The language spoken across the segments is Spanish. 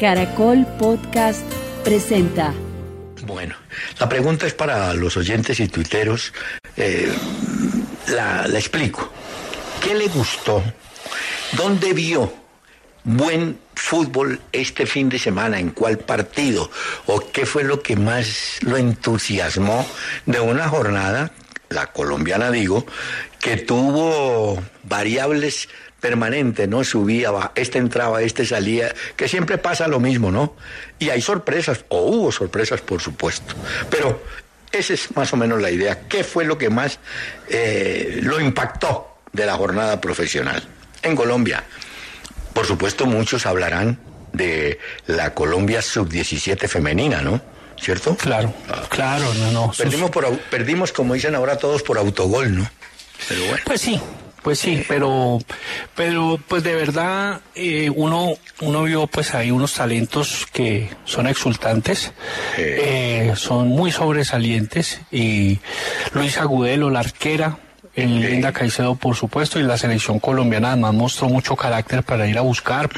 Caracol Podcast presenta. Bueno, la pregunta es para los oyentes y tuiteros. Eh, la, la explico. ¿Qué le gustó? ¿Dónde vio buen fútbol este fin de semana? ¿En cuál partido? ¿O qué fue lo que más lo entusiasmó de una jornada, la colombiana digo, que tuvo variables permanente, ¿no? Subía, va, este entraba, este salía, que siempre pasa lo mismo, ¿no? Y hay sorpresas, o hubo sorpresas, por supuesto. Pero esa es más o menos la idea. ¿Qué fue lo que más eh, lo impactó de la jornada profesional en Colombia? Por supuesto, muchos hablarán de la Colombia sub-17 femenina, ¿no? ¿Cierto? Claro, claro, no, no. Perdimos, por, perdimos, como dicen ahora todos, por autogol, ¿no? Pero bueno. Pues sí, pues sí, pero, pero pues de verdad eh, uno, uno vio pues ahí unos talentos que son exultantes, eh, son muy sobresalientes y Luis Agudelo, la arquera, el Linda Caicedo por supuesto y la selección colombiana además mostró mucho carácter para ir a buscar.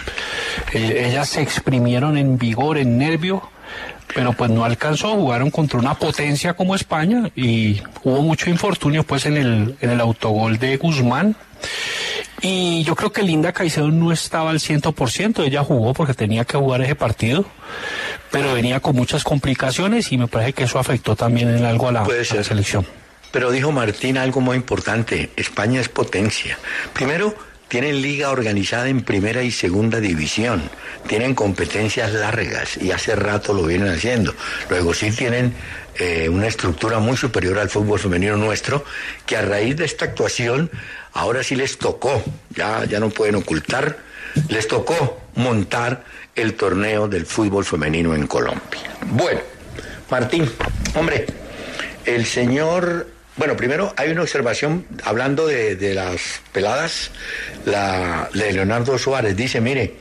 Eh, ellas se exprimieron en vigor, en nervio pero pues no alcanzó, jugaron contra una potencia como España y hubo mucho infortunio pues en el, en el autogol de Guzmán. Y yo creo que Linda Caicedo no estaba al 100%, ella jugó porque tenía que jugar ese partido, pero venía con muchas complicaciones y me parece que eso afectó también en algo a la, a la selección. Pero dijo Martín algo muy importante, España es potencia. Primero, tienen liga organizada en primera y segunda división, tienen competencias largas y hace rato lo vienen haciendo. Luego sí tienen eh, una estructura muy superior al fútbol femenino nuestro, que a raíz de esta actuación ahora sí les tocó, ya, ya no pueden ocultar, les tocó montar el torneo del fútbol femenino en Colombia. Bueno, Martín, hombre, el señor bueno, primero hay una observación hablando de, de las peladas, la de Leonardo Suárez. Dice, mire,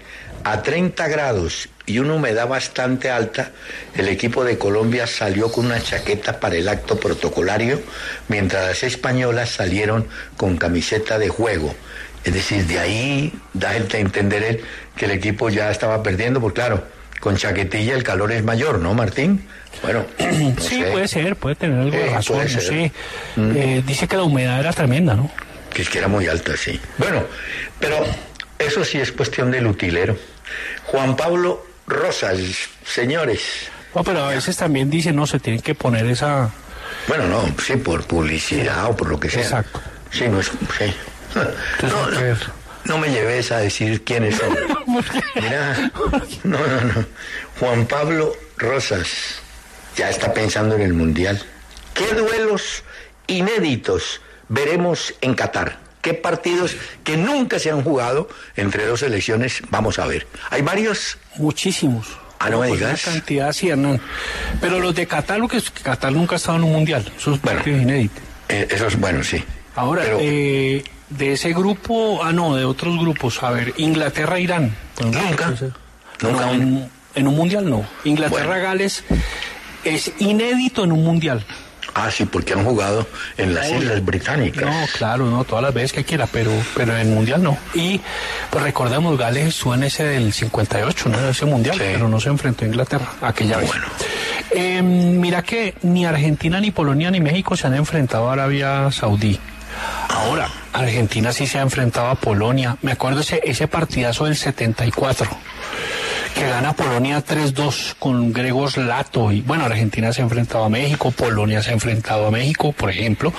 a 30 grados y una humedad bastante alta, el equipo de Colombia salió con una chaqueta para el acto protocolario, mientras las españolas salieron con camiseta de juego. Es decir, de ahí da a entender él que el equipo ya estaba perdiendo, porque claro, con chaquetilla el calor es mayor, ¿no, Martín? Bueno, no sí, sé. puede ser, puede tener algo de Eh, razón, no sé. Mm. Eh, dice que la humedad era tremenda, ¿no? Que es que era muy alta, sí. Bueno, pero eso sí es cuestión del utilero. Juan Pablo Rosas, señores. No, pero a veces también dice, no, se tienen que poner esa... Bueno, no, sí, por publicidad o por lo que sea. Exacto. Sí, no es. Sí. No, que no. No me lleves a decir quiénes son. Mira, no, no, no. Juan Pablo Rosas ya está pensando en el Mundial. ¿Qué duelos inéditos veremos en Qatar? ¿Qué partidos que nunca se han jugado entre dos selecciones vamos a ver? Hay varios. Muchísimos. Ah, no me digas. Una cantidad, sí, Hernán. Pero los de Qatar, lo que es que Qatar nunca ha estado en un mundial. Esos partidos inéditos. Eh, eso es bueno, sí. Ahora, Pero- eh, de ese grupo, ah, no, de otros grupos. A ver, Inglaterra-Irán. Pues, Nunca. Nunca. en, en un mundial no. Inglaterra-Gales es inédito en un mundial. Ah, sí, porque han jugado en las Islas Británicas. No, claro, no, todas las veces que quiera, pero, pero en el mundial no. Y pues recordemos, Gales estuvo en ese del 58, ¿no? Ese mundial, Sí. pero no se enfrentó a Inglaterra aquella vez. Bueno. Eh, mira que ni Argentina, ni Polonia, ni México se han enfrentado a Arabia Saudí. Ahora, Argentina sí se ha enfrentado a Polonia. Me acuerdo ese, ese partidazo del 74, que gana Polonia 3-2 con Gregos Lato. Y bueno, Argentina se ha enfrentado a México, Polonia se ha enfrentado a México, por ejemplo,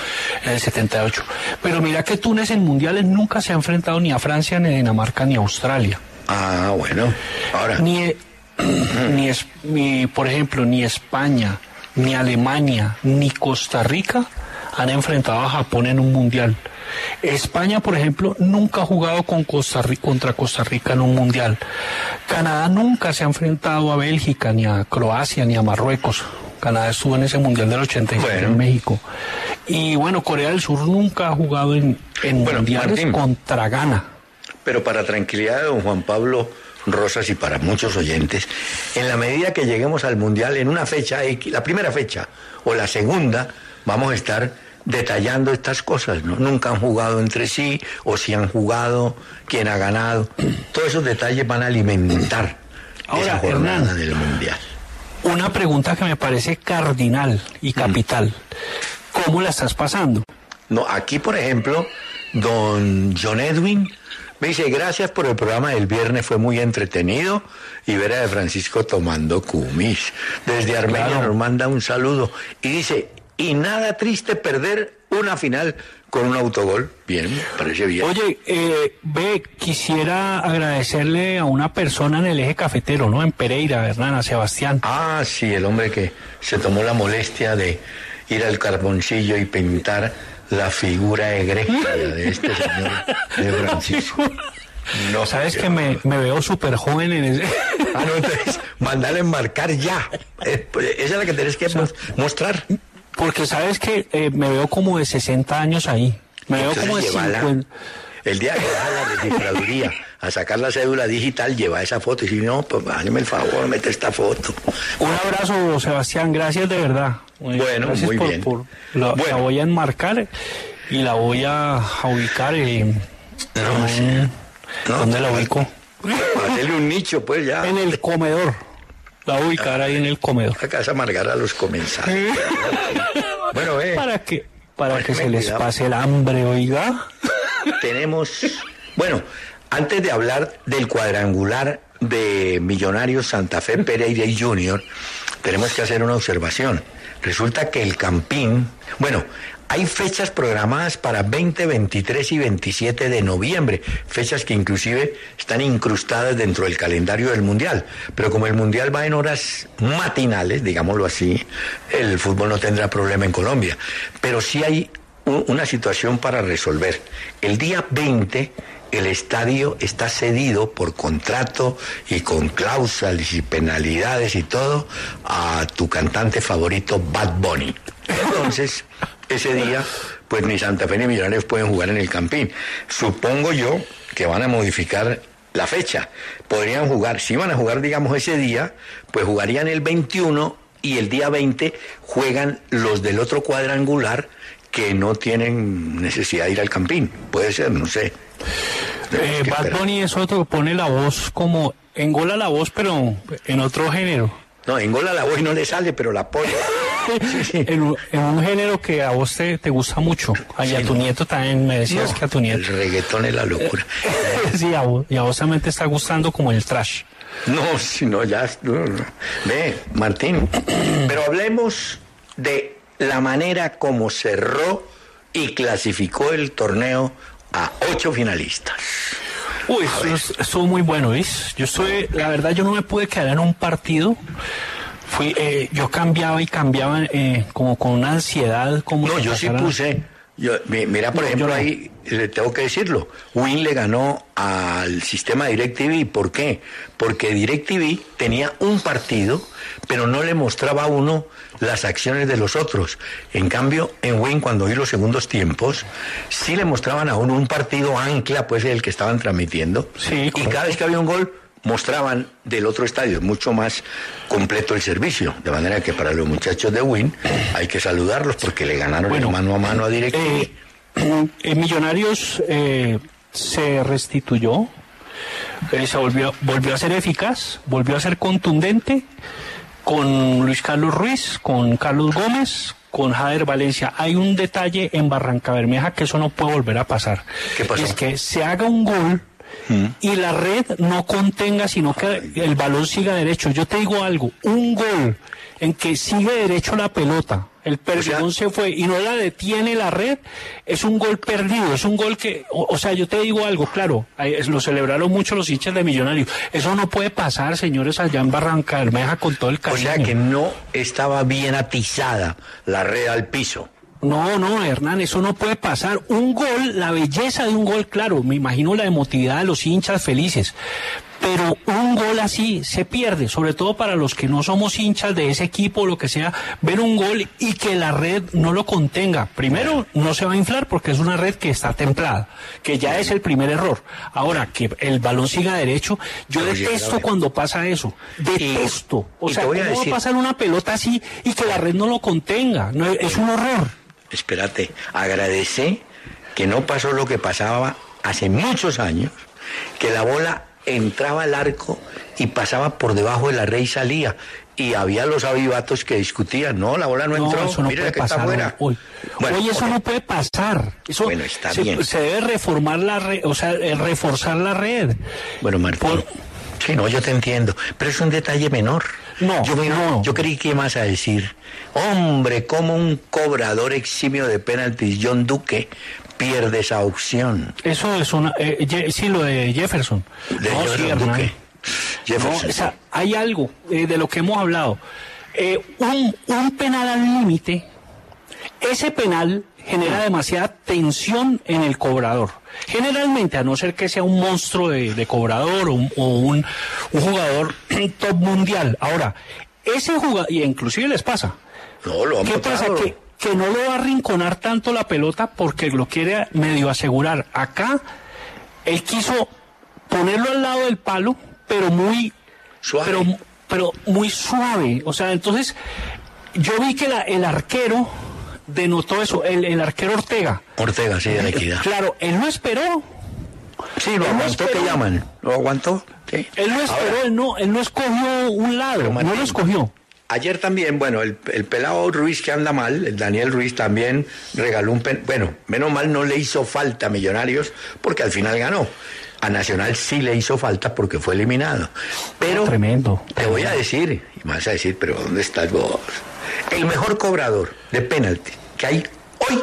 en el 78. Pero mira que Túnez en mundiales nunca se ha enfrentado ni a Francia, ni a Dinamarca, ni a Australia. Ah, bueno. Ahora. Ni, ni, es, ni, por ejemplo, ni España, ni Alemania, ni Costa Rica han enfrentado a Japón en un mundial. España, por ejemplo, nunca ha jugado con Costa Rica, contra Costa Rica en un mundial. Canadá nunca se ha enfrentado a Bélgica, ni a Croacia, ni a Marruecos. Canadá estuvo en ese mundial del 86 en México. Y bueno, Corea del Sur nunca ha jugado en, mundiales contra Ghana. Pero para tranquilidad de don Juan Pablo Rosas y para muchos oyentes, en la medida que lleguemos al mundial en una fecha, la primera fecha o la segunda, vamos a estar detallando estas cosas, ¿no? Nunca han jugado entre sí, o si han jugado, quién ha ganado. Todos esos detalles van a alimentar Ahora, esa jornada del Mundial. Una pregunta que me parece cardinal y mm. capital. ¿Cómo la estás pasando? No, aquí, por ejemplo, don John Edwin me dice, gracias por el programa del viernes, fue muy entretenido. Y Vera de Francisco tomando cumis. Desde Armenia nos manda un saludo. Y dice, y nada triste perder una final con un autogol. Bien, parece bien. Oye, eh, ve, quisiera agradecerle a una persona en el eje cafetero, ¿no? En Pereira, Hernán, Sebastián. Ah, sí, el hombre que se tomó la molestia de ir al carboncillo y pintar la figura egregia de este señor de Francisco. No, Sabes que me, veo súper joven en ese. Ah, no, entonces, enmarcar ya. Eh, pues, esa es la que tenés que mostrar. Porque sabes que eh, me veo como de 60 años ahí. Me veo como de 50. El día que vas a la registraduría a sacar la cédula digital, lleva esa foto y si no, pues hágame el favor, mete esta foto. Un abrazo, Sebastián, gracias de verdad. Bueno, muy bien. la, voy a enmarcar y la voy a, ubicar en... ¿Dónde la ubico? Hacerle un nicho, pues ya. En el comedor. La voy a ubicar ahí en el comedor. La casa amargar a los comensales. bueno, eh. ¿Para que Para que se les pase el hambre, oiga. Tenemos. Bueno, antes de hablar del cuadrangular de Millonarios Santa Fe Pereira y Junior, tenemos que hacer una observación. Resulta que el Campín, bueno, hay fechas programadas para 20, 23 y 27 de noviembre, fechas que inclusive están incrustadas dentro del calendario del Mundial. Pero como el Mundial va en horas matinales, digámoslo así, el fútbol no tendrá problema en Colombia. Pero sí hay una situación para resolver. El día 20 el estadio está cedido por contrato y con cláusulas y penalidades y todo a tu cantante favorito Bad Bunny. Entonces, ese día, pues ni Santa Fe ni Millonarios pueden jugar en el Campín. Supongo yo que van a modificar la fecha. Podrían jugar, si van a jugar, digamos, ese día, pues jugarían el 21 y el día 20 juegan los del otro cuadrangular que no tienen necesidad de ir al Campín. Puede ser, no sé. Eh, Bad Bunny es otro que pone la voz como, engola la voz, pero en otro género. No, engola la voz y no le sale, pero la pone. En, un, género que a vos te, gusta mucho. Y a tu nieto también me decías que a tu nieto. El reggaetón es la locura. sí, a vos, y a vos también te está gustando como el trash. No, si no, ya. Ve, Martín. pero hablemos de la manera como cerró y clasificó el torneo a ocho finalistas. Uy, eso estuvo muy bueno, ¿ves? Yo estoy, la verdad, yo no me pude quedar en un partido fui, eh, yo cambiaba y cambiaba eh, como con una ansiedad. Como no, yo sí puse. Yo, mira, por ejemplo, ahí le tengo que decirlo. Win le ganó al sistema DirecTV. ¿Por qué? Porque DirecTV tenía un partido, pero no le mostraba a uno las acciones de los otros. En cambio, en Win, cuando vi los segundos tiempos, sí le mostraban a uno un partido ancla, pues el que estaban transmitiendo. Sí, y cada vez que había un gol, mostraban del otro estadio mucho más completo el servicio. De manera que para los muchachos de Win hay que saludarlos porque le ganaron el mano a mano a DirecTV. Eh, Millonarios eh, se restituyó, eh, se volvió, volvió a ser eficaz, volvió a ser contundente con Luis Carlos Ruiz, con Carlos Gómez, con Jader Valencia. Hay un detalle en Barranca Bermeja que eso no puede volver a pasar. ¿Qué pasó? Es que se haga un gol mm. y la red no contenga, sino que el balón siga derecho. Yo te digo algo, un gol en que sigue derecho la pelota, el perdón se fue y no la detiene la red, es un gol perdido, es un gol que, o, sea, yo te digo algo, claro, lo celebraron mucho los hinchas de Millonarios. Eso no puede pasar, señores, allá en Barranca Bermeja con todo el cariño. O sea que no estaba bien atizada la red al piso. No, no, Hernán, eso no puede pasar. Un gol, la belleza de un gol, claro, me imagino la emotividad de los hinchas felices. Pero un gol así se pierde, sobre todo para los que no somos hinchas de ese equipo o lo que sea, ver un gol y que la red no lo contenga. Primero, no se va a inflar porque es una red que está templada, que ya es el primer error. Ahora, que el balón siga derecho, yo detesto cuando pasa eso. Detesto. O sea, ¿cómo va a pasar una pelota así y que la red no lo contenga? No, es un horror espérate, agradece que no pasó lo que pasaba hace muchos años, que la bola entraba al arco y pasaba por debajo de la red y salía. Y había los avivatos que discutían, no, la bola no, entró, eso no mira que está fuera. Hoy, eso no puede pasar. Eso bueno, está se, bien. Se debe reformar la red, o sea, eh, reforzar la red. Bueno, Martín, sí, no, yo te entiendo, pero es un detalle menor. No, yo, no. yo creí que ibas a decir, hombre, como un cobrador eximio de penaltis, John Duque, pierde esa opción. Eso es una, eh, sí, lo de Jefferson. De Jefferson Duque. Jefferson. o sea, hay algo eh, de lo que hemos hablado. Eh, un, un penal al límite, ese penal genera demasiada tensión en el cobrador. Generalmente, a no ser que sea un monstruo de, cobrador o, un, jugador top mundial. Ahora, ese jugador, y inclusive les pasa. No, lo ¿Qué pasa? Que, que no lo va a arrinconar tanto la pelota porque lo quiere medio asegurar. Acá, él quiso ponerlo al lado del palo, pero muy suave. Pero, pero muy suave. O sea, entonces, yo vi que el arquero denotó eso, el, el arquero Ortega. Ortega, sí, de la equidad. Claro, él no esperó. Sí, lo aguantó, que llaman? ¿Lo aguantó? Sí. Él no esperó, él no, él no escogió un lado, no lo escogió. Ayer también, bueno, el, el, pelado Ruiz que anda mal, el Daniel Ruiz también regaló un... Pen, bueno, menos mal no le hizo falta a Millonarios porque al final ganó. A Nacional sí le hizo falta porque fue eliminado. Pero... tremendo. Te voy a decir, y me vas a decir, pero ¿dónde estás vos? El mejor cobrador de penalti que hay hoy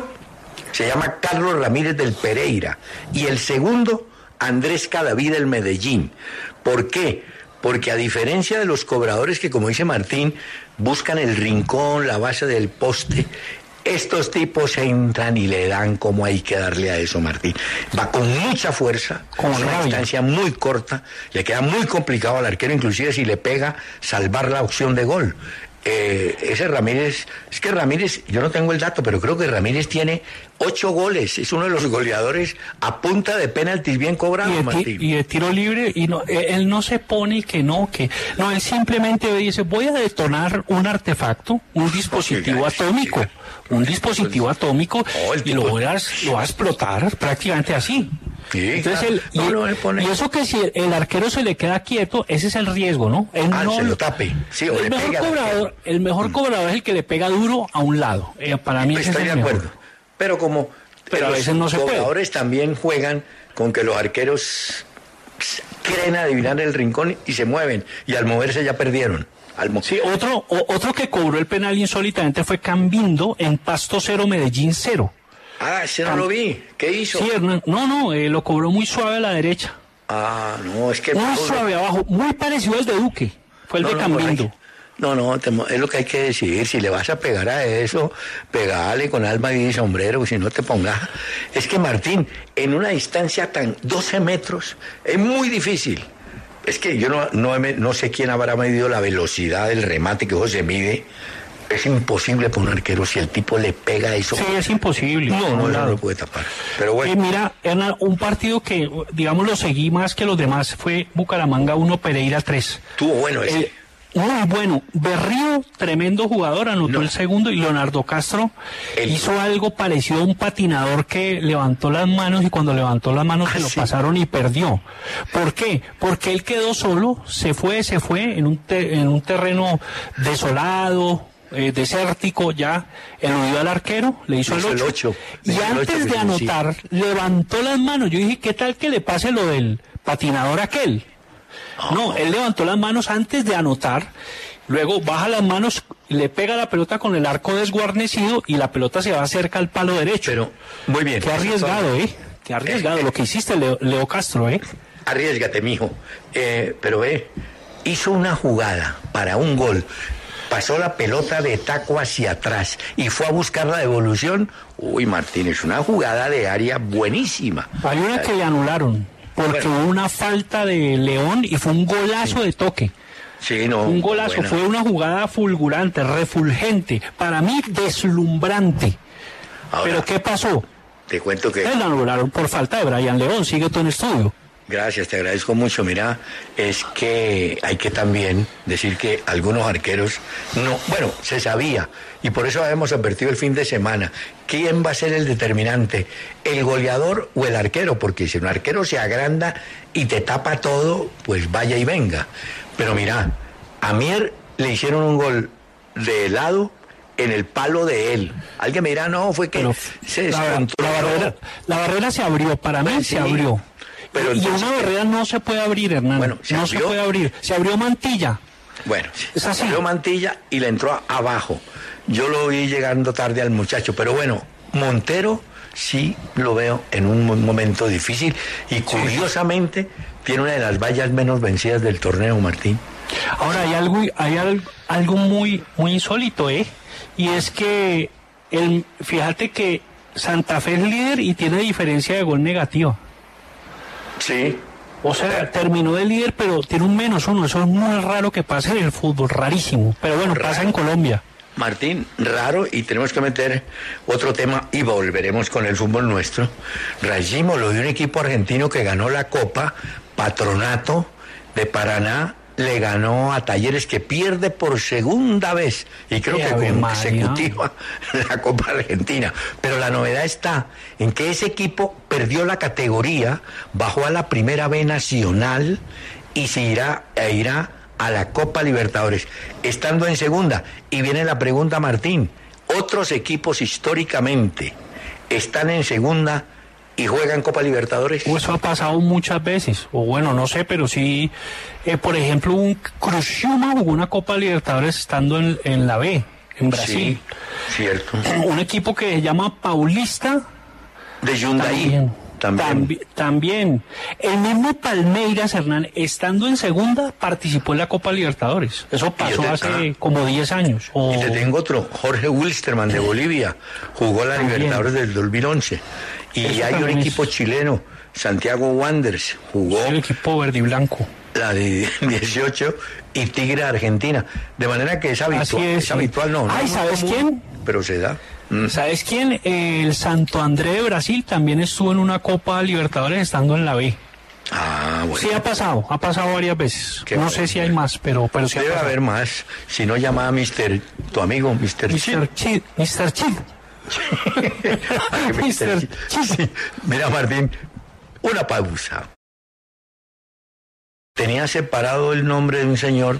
se llama Carlos Ramírez del Pereira y el segundo Andrés Cadavid del Medellín. ¿Por qué? Porque a diferencia de los cobradores que, como dice Martín, buscan el rincón, la base del poste, estos tipos entran y le dan como hay que darle a eso, Martín. Va con mucha fuerza, con una distancia muy corta, le queda muy complicado al arquero, inclusive si le pega, salvar la opción de gol. Eh, ese Ramírez, es que Ramírez, yo no tengo el dato, pero creo que Ramírez tiene ocho goles, es uno de los goleadores a punta de penaltis bien cobrado, y Martín. Y de tiro libre, y no, eh, él no se pone que no, que no, él simplemente dice, voy a detonar un artefacto, un dispositivo atómico, un dispositivo atómico, y lo, voy a, lo va a explotar prácticamente así. Entonces y, eso que si el, arquero se le queda quieto, ese es el riesgo, ¿no? ah, se lo tape. el, mejor cobrador, el mejor cobrador es el que le pega duro a un lado. Eh, para mí Estoy de acuerdo. Pero como pero a veces no se puede. Los cobradores también juegan con que los arqueros creen adivinar el rincón y se mueven. Y al moverse ya perdieron. Sí, otro, otro que cobró el penal insólitamente fue Cambindo en Pasto Cero, Medellín Cero. Ah, ese no lo vi. ¿Qué hizo? Sí, no, no, eh, lo cobró muy suave a la derecha. Ah, no, es que... Muy suave abajo, muy parecido al de Duque. Fue el de Cambindo. No, no, es lo que hay que decidir. Si le vas a pegar a eso, pegale con alma y sombrero, si no te pongas. Es que Martín, en una distancia tan 12 metros, es muy difícil. Es que yo no, no, no sé quién habrá medido la velocidad del remate que vos se mide es imposible poner arquero si el tipo le pega eso. Sí, es imposible. No, no, no lo puede tapar. Pero bueno. Eh, mira, Hernán, un partido que, digamos, lo seguí más que los demás fue Bucaramanga 1, Pereira 3. Tuvo bueno ese. Eh, muy bueno. Berrío, tremendo jugador, anotó el segundo y Leonardo Castro hizo algo parecido a un patinador que levantó las manos y cuando levantó las manos se ah, lo pasaron y perdió. ¿Por qué? Porque él quedó solo, se fue, se fue en un, en un terreno desolado, eh, desértico ya, eludió al arquero, le hizo, Le hizo el el 8. ocho. Y el antes ocho, de sí. anotar, levantó las manos. Yo dije, ¿qué tal que le pase lo del patinador aquel? No, él levantó las manos antes de anotar, luego baja las manos, le pega la pelota con el arco desguarnecido y la pelota se va cerca al palo derecho. Pero, muy bien. Qué arriesgado, ¿eh? Qué arriesgado lo que hiciste, Leo, Leo Castro, ¿eh? Arriesgate, mijo. Eh, pero ve, hizo una jugada para un gol. Pasó la pelota de taco hacia atrás y fue a buscar la devolución. Uy, Martínez, una jugada de área buenísima. Hay una que le anularon, porque Bueno. hubo una falta de León y fue un golazo de toque. Sí, no. Un golazo, buena. fue una jugada fulgurante, refulgente, para mí deslumbrante. Ahora, Pero ¿qué pasó? te cuento que. Lo anularon por falta de Brian León, sigue todo en estudio. Gracias, te agradezco mucho. Mira, es que hay que también decir que algunos arqueros no, bueno, se sabía y por eso habíamos advertido el fin de semana. ¿Quién va a ser el determinante? ¿El goleador o el arquero? Porque si un arquero se agranda y te tapa todo, pues vaya y venga. Pero mira, a Mier le hicieron un gol de lado en el palo de él. Alguien me dirá, no, fue que se la, la barrera, la barrera se abrió, para mí se abrió. Pero y entonces- una barrera no se puede abrir, Hernán. Bueno, ¿se no se abrió? puede abrir. Se abrió mantilla. Bueno, Es así. salió Mantilla y le entró abajo. Yo lo vi llegando tarde al muchacho, pero bueno, Montero sí lo veo en un mo- momento difícil y curiosamente tiene una de las vallas menos vencidas del torneo, Martín. Ahora hay algo, hay al- algo muy, muy insólito, ¿eh? Y es que el, fíjate que Santa Fe es líder y tiene diferencia de gol negativa. Sí. O sea, terminó de líder, pero tiene un menos uno. Eso es muy raro que pase en el fútbol, rarísimo. Pero bueno, pasa Raro. en Colombia. Martín, raro y tenemos que meter otro tema y volveremos con el fútbol nuestro. Rayimo, lo de un equipo argentino que ganó la Copa, Patronato de Paraná, le ganó a Talleres que pierde por segunda vez y creo ¡Qué que María! consecutiva la Copa Argentina. Pero la novedad está en que ese equipo perdió la categoría, bajó a la primera B nacional y se irá, e irá a la Copa Libertadores, estando en segunda. Y viene la pregunta, Martín, otros equipos históricamente están en segunda y juegan Copa Libertadores. Eso ha pasado muchas veces. O bueno, no sé, pero sí. eh, por ejemplo, un Cruzuma jugó una Copa Libertadores estando en, en la B, en Brasil. Sí, cierto. Un equipo que se llama Paulista De Hyundai. También. También. Tambi- también. El mismo Palmeiras, Hernán, estando en segunda, participó en la Copa Libertadores. Eso pasó te- hace ah. como 10 años. O- Y te tengo otro, Jorge Wilstermann de Bolivia, jugó la También. Libertadores del 2011. Y Eso hay un es- equipo chileno, Santiago Wanderers, jugó el equipo verde y blanco. la de 18 y Tigre Argentina. De manera que es habitual. Así es, sí. habitual, no. no Ay, es muy ¿sabes común, quién? Pero se da. Mm. ¿Sabes quién? El Santo André de Brasil también estuvo en una Copa Libertadores estando en la B. Ah, bueno. Sí, ha pasado, ha pasado varias veces. Qué no bueno, sé si hay más, pero, pero sí ha Debe pasado. haber más. Si no, llama a Mr. tu amigo, Mr. Chip. Mr. Chid, Mr. Chid. Mr. Mr. Sí. Mira, Martín, una pausa. Tenía separado el nombre de un señor,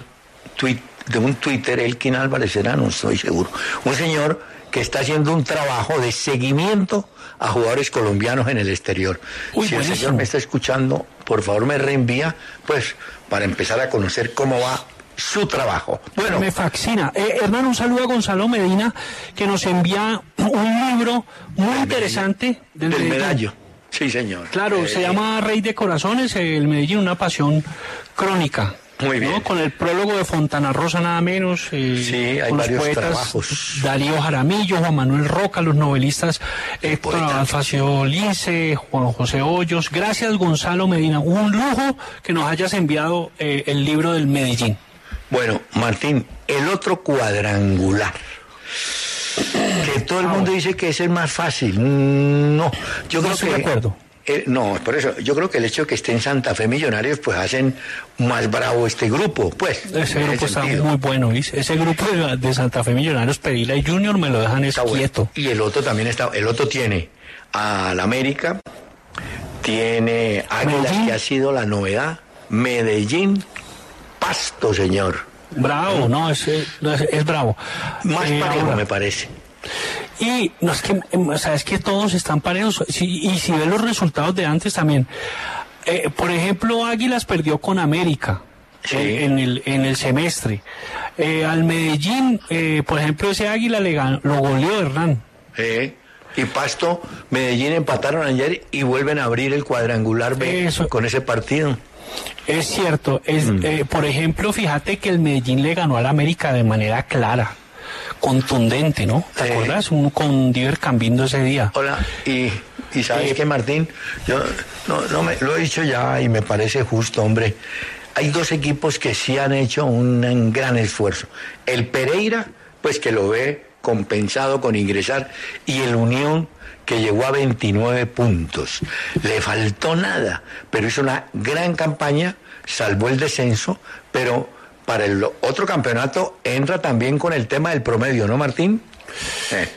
de un Twitter, Elkin Álvarez era, no estoy seguro. Un señor que está haciendo un trabajo de seguimiento a jugadores colombianos en el exterior. Uy, si el señor me está escuchando, por favor me reenvía, pues, para empezar a conocer cómo va su trabajo. Bueno, Me fascina. Eh, hermano, un saludo a Gonzalo Medina, que nos envía un libro muy interesante del Medellín. medallo. Sí, señor. Claro, Eh, se llama Rey de Corazones, el Medellín, una pasión crónica. Muy bien. ¿no? Con el prólogo de Fontana Rosa nada menos. eh, Sí, hay con los varios poetas trabajos. Darío Jaramillo, Juan Manuel Roca, los novelistas Héctor. Alfacio Lince, Juan José Hoyos. Gracias, Gonzalo Medina. Un lujo que nos hayas enviado eh, el libro del Medellín. Bueno, Martín, el otro cuadrangular. Que todo el mundo dice que es el más fácil. Mm, No, yo No creo estoy que. de acuerdo. eh, no, por eso, yo creo que el hecho de que esté en Santa Fe Millonarios, pues hacen más bravo este grupo, pues. Ese ese grupo está sentido. muy bueno, ¿viste? Ese grupo de, de Santa Fe Millonarios, Perila y Junior me lo dejan es Está bueno. quieto. Y el otro también está, el otro tiene al América, tiene Águilas, que ha sido la novedad, Medellín, Pasto, señor. Bravo, no, es, es, bravo. Más eh, parejo, me parece. Y no es que, em, o sea, es que todos están parejos. y si ven los resultados de antes también. Eh, por ejemplo, Águilas perdió con América. En, el, en el semestre. Eh, al Medellín, eh, por ejemplo, ese Águila le ganó, lo goleó Hernán. y Pasto, Medellín empataron ayer y vuelven a abrir el cuadrangular B con ese partido. Es cierto. Es, mm. por ejemplo, fíjate que el Medellín le ganó al América de manera clara contundente, ¿no? ¿Te acuerdas? Un, con Diver cambiando ese día. Hola, y, y sabes eh, que Martín, yo no, no me, lo he dicho ya y me parece justo, hombre. Hay dos equipos que sí han hecho un, gran esfuerzo. El Pereira, pues que lo ve compensado con ingresar, y el Unión, que llegó a 29 puntos. Le faltó nada, pero hizo una gran campaña, salvó el descenso, pero para el otro campeonato entra también con el tema del promedio, ¿no, Martín?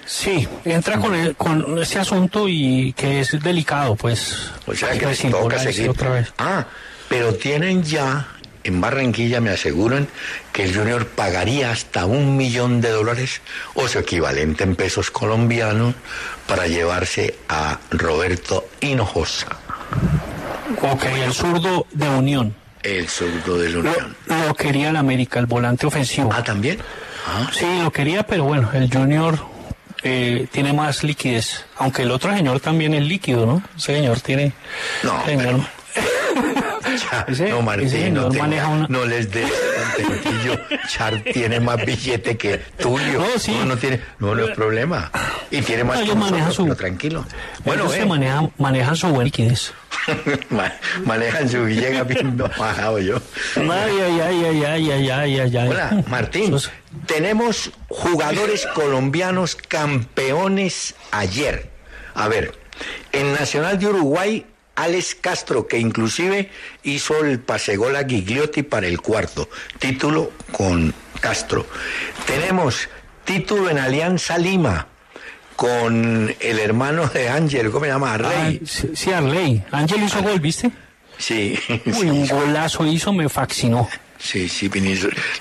Sí, entra con, con ese asunto y que es delicado, pues. O sea que toca seguir. Otra vez. Ah, pero tienen ya, en Barranquilla me aseguran que el Junior pagaría hasta un millón de dólares o su equivalente en pesos colombianos para llevarse a Roberto Hinojosa. Ok, el zurdo de Unión. El zurdo de la Unión. Lo, quería el América, el volante ofensivo. Ah, también. Ah. Sí, lo quería, pero bueno, el Junior eh, tiene más liquidez. Aunque el otro señor también es líquido, ¿no? Ese señor tiene. No. No, Martín, no, no, les des contentillo. Char tiene más billete que tuyo. No, sí. No, no tiene, no, no es problema. Y tiene más no, maneja su, tranquilo. Bueno, eh. maneja, manejan su buen liquidez. manejan su llega bien bajado yo. Ay, ay, ay, ay, ay, ay, ay, ay. Hola, Martín. Tenemos jugadores colombianos campeones ayer. A ver, en Nacional de Uruguay Alex Castro, que inclusive hizo el pasegol a Gigliotti para el cuarto, título con Castro. Tenemos título en Alianza Lima con el hermano de Ángel, ¿cómo se llama? Arley. Ah, sí, Arley. Ángel hizo gol, ¿viste? Sí. Uy, un golazo hizo, me fascinó. Sí, sí,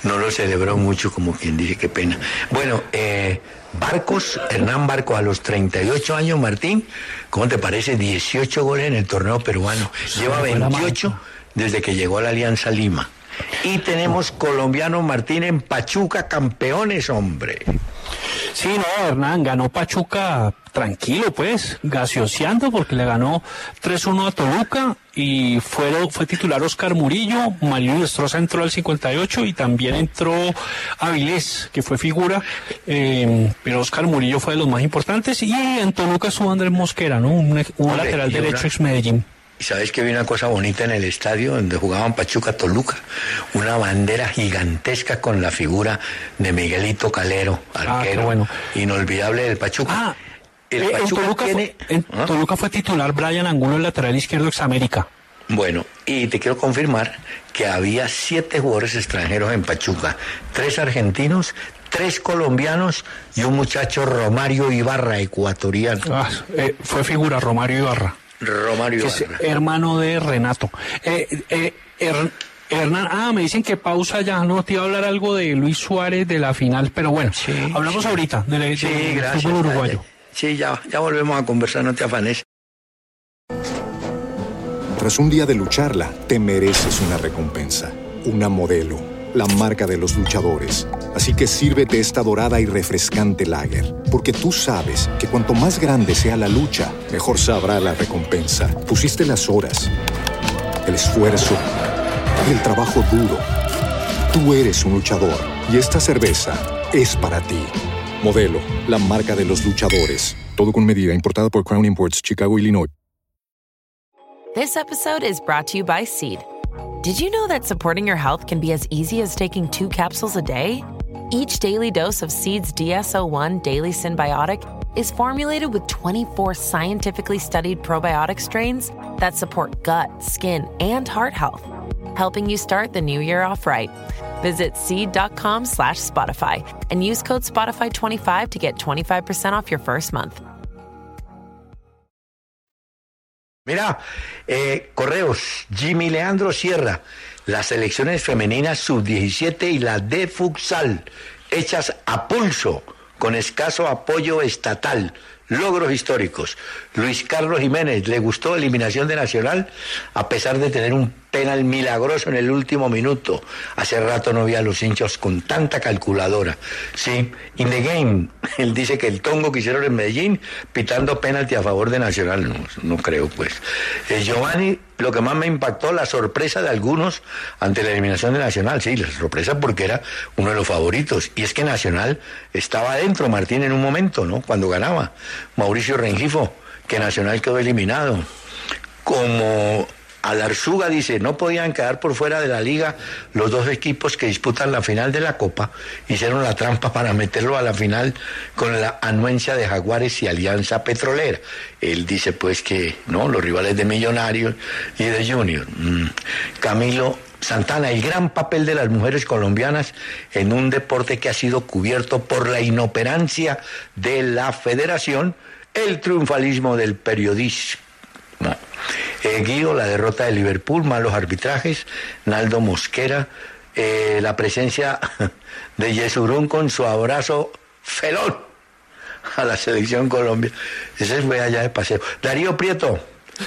no lo celebró mucho, como quien dice, qué pena. Bueno, eh, Barcos, Hernán Barco a los 38 años, Martín, ¿cómo te parece? 18 goles en el torneo peruano. Lleva 28 desde que llegó a la Alianza Lima. Y tenemos colombiano Martín en Pachuca, campeones, hombre. Sí, no, Hernán, ganó Pachuca tranquilo, pues, gaseoseando, porque le ganó 3-1 a Toluca y fue, fue titular Oscar Murillo, Mario Destroza entró al 58 y también entró Avilés, que fue figura, eh, pero Oscar Murillo fue de los más importantes y en Toluca estuvo Andrés Mosquera, ¿no? Un, lateral derecho ex Medellín. Y sabes que vi una cosa bonita en el estadio donde jugaban Pachuca Toluca, una bandera gigantesca con la figura de Miguelito Calero, ah, arquero bueno. inolvidable del Pachuca. Ah, el eh, Pachuca en Toluca, tiene... fue, en ¿Ah? Toluca fue titular Brian Angulo, el lateral izquierdo ex América. Bueno, y te quiero confirmar que había siete jugadores extranjeros en Pachuca, tres argentinos, tres colombianos y un muchacho Romario Ibarra, ecuatoriano. Ah, eh, fue figura Romario Ibarra. Romario hermano de Renato. Eh, eh, Hernán, ah, me dicen que pausa ya, no te iba a hablar algo de Luis Suárez de la final, pero bueno, hablamos ahorita del sí, fútbol uruguayo. Sí, ya, ya volvemos a conversar, no te afanes. Tras un día de lucharla, te mereces una recompensa, una modelo, la marca de los luchadores. Así que sírvete esta dorada y refrescante lager, porque tú sabes que cuanto más grande sea la lucha, mejor sabrá la recompensa. Pusiste las horas, el esfuerzo, el trabajo duro. Tú eres un luchador y esta cerveza es para ti. Modelo, la marca de los luchadores. Todo con medida, importada por Crown Imports, Chicago, Illinois. This episode is brought to you by Seed. Did you know that supporting your health can be as easy as taking two capsules a day? Each daily dose of Seed's DSO1 Daily Symbiotic is formulated with 24 scientifically studied probiotic strains that support gut, skin, and heart health, helping you start the new year off right. Visit seed.com slash Spotify and use code Spotify25 to get 25% off your first month. Mira, eh, correos, Jimmy Leandro Sierra, las selecciones femeninas sub-17 y la de futsal, hechas a pulso, con escaso apoyo estatal. Logros históricos. Luis Carlos Jiménez, ¿le gustó eliminación de Nacional? A pesar de tener un penal milagroso en el último minuto. Hace rato no vi a los hinchas con tanta calculadora. Sí, in the game. Él dice que el tongo que hicieron en Medellín, pitando penalti a favor de Nacional. No, no creo, pues. Eh, Giovanni, lo que más me impactó, la sorpresa de algunos ante la eliminación de Nacional. Sí, la sorpresa porque era uno de los favoritos. Y es que Nacional estaba adentro, Martín, en un momento, ¿no? Cuando ganaba. Mauricio Rengifo, que Nacional quedó eliminado. Como Alarzuga dice, no podían quedar por fuera de la liga los dos equipos que disputan la final de la Copa. Hicieron la trampa para meterlo a la final con la anuencia de Jaguares y Alianza Petrolera. Él dice pues que no, los rivales de Millonarios y de Junior. Mm. Camilo Santana, el gran papel de las mujeres colombianas en un deporte que ha sido cubierto por la inoperancia de la federación, el triunfalismo del periodismo. Eh, Guido, la derrota de Liverpool, malos arbitrajes, Naldo Mosquera, eh, la presencia de Yesurún con su abrazo felón a la selección Colombia. Ese fue allá de paseo. Darío Prieto,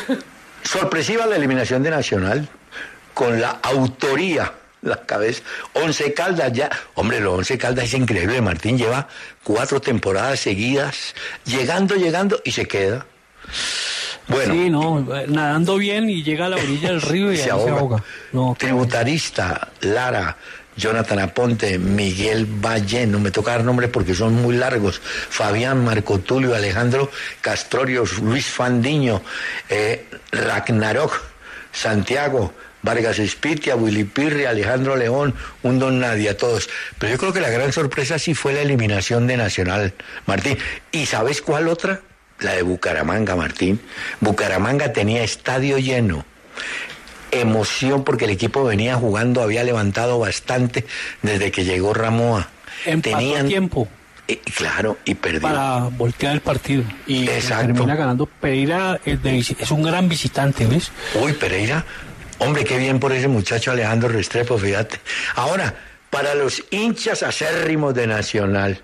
sorpresiva la eliminación de Nacional con la autoría, la cabeza. Once Caldas ya, hombre, los Once Caldas es increíble. Martín lleva cuatro temporadas seguidas, llegando, llegando y se queda. Bueno. Sí, no, nadando bien y llega a la orilla del río y se, ahoga. se ahoga. No, Tributarista, Lara, Jonathan Aponte, Miguel Valle, no me toca dar nombres porque son muy largos, Fabián, Marco Tulio, Alejandro Castrorios, Luis Fandiño, eh, Ragnarok, Santiago, Vargas Espitia, Willy Pirri, Alejandro León, un don nadie, a todos. Pero yo creo que la gran sorpresa sí fue la eliminación de Nacional, Martín. ¿Y sabes cuál otra? La de Bucaramanga, Martín. Bucaramanga tenía estadio lleno. Emoción porque el equipo venía jugando, había levantado bastante desde que llegó Ramoa. Empató Tenían tiempo. Claro, y perdió. Para voltear el partido. Y Exacto. termina ganando. Pereira es, de, es un gran visitante, ¿ves? Uy, Pereira Hombre, qué bien por ese muchacho Alejandro Restrepo, fíjate. Ahora, para los hinchas acérrimos de Nacional,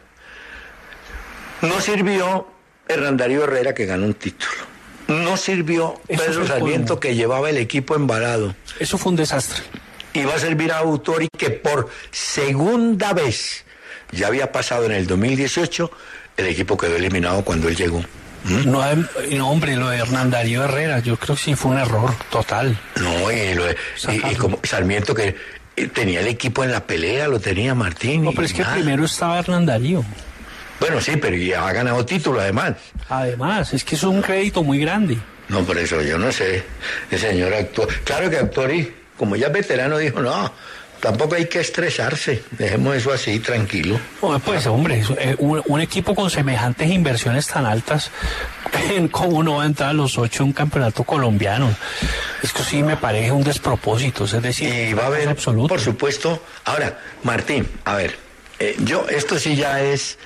no sirvió Hernán Darío Herrera que ganó un título. No sirvió Eso Pedro Sarmiento que llevaba el equipo embalado. Eso fue un desastre. Y va a servir a Autori que por segunda vez, ya había pasado en el 2018, el equipo quedó eliminado cuando él llegó. ¿Mm? No, eh, no, hombre, lo de Hernán Darío Herrera, yo creo que sí fue un error total. No, y, lo de- y- y Sacarlo. como Sarmiento que eh, tenía el equipo en la pelea, lo tenía Martín. No, pero es que primero estaba Hernán Darío. Bueno, sí, pero ya ha ganado título además. Además, es que es un crédito muy grande. No, por eso yo no sé. El señor actuó. Claro que actuó y como ya es veterano dijo, no, tampoco hay que estresarse. Dejemos eso así, tranquilo. Pues hombre, eh, un, un equipo con semejantes inversiones tan altas, ¿cómo no va a entrar a los ocho en un campeonato colombiano? Es que sí me parece un despropósito, es decir, Y va a haber, absoluto. por supuesto. Ahora, Martín, a ver, eh, yo, esto sí ya es,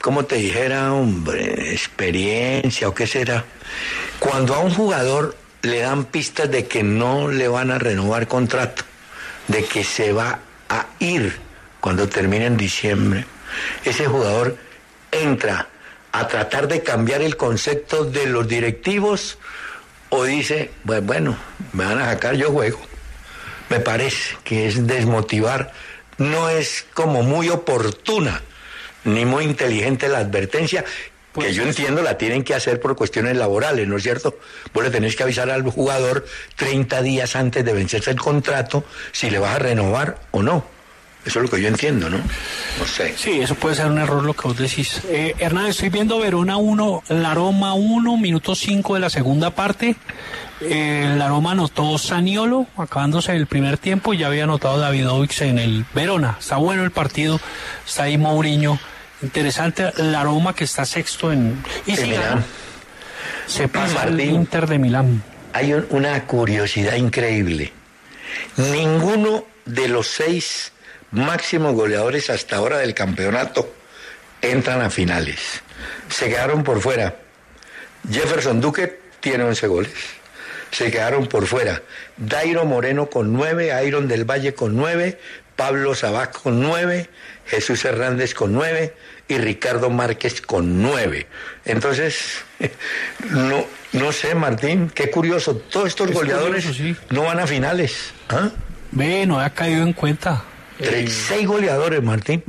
como te dijera, hombre, experiencia o qué será. Cuando a un jugador le dan pistas de que no le van a renovar contrato, de que se va a ir cuando termine en diciembre, ese jugador entra a tratar de cambiar el concepto de los directivos o dice, pues bueno, me van a sacar, yo juego me parece que es desmotivar, no es como muy oportuna ni muy inteligente la advertencia, que yo entiendo la tienen que hacer por cuestiones laborales, ¿no es cierto? Vos le tenés que avisar al jugador 30 días antes de vencerse el contrato si le vas a renovar o no. Eso es lo que yo entiendo, ¿no? No sé. Sí, eso puede ser un error lo que vos decís. Eh, Hernán, estoy viendo Verona 1, La Roma 1, minuto 5 de la segunda parte. Eh, la Roma anotó Saniolo, acabándose el primer tiempo, y ya había anotado Davidovich en el Verona. Está bueno el partido, está ahí Mourinho. Interesante la Roma que está sexto en... Y Milán. se pasa al. Inter de Milán. hay un- una curiosidad increíble. Ninguno de los seis máximos goleadores hasta ahora del campeonato entran a finales. Se quedaron por fuera. Jefferson Duque tiene 11 goles. Se quedaron por fuera. Dairo Moreno con nueve, Iron del Valle con nueve, Pablo Sabás con nueve, Jesús Hernández con nueve y Ricardo Márquez con nueve. Entonces, no, no sé, Martín, qué curioso. Todos estos goleadores no van a finales. ¿ah? Ve, no ha caído en cuenta. seis goleadores, Martín.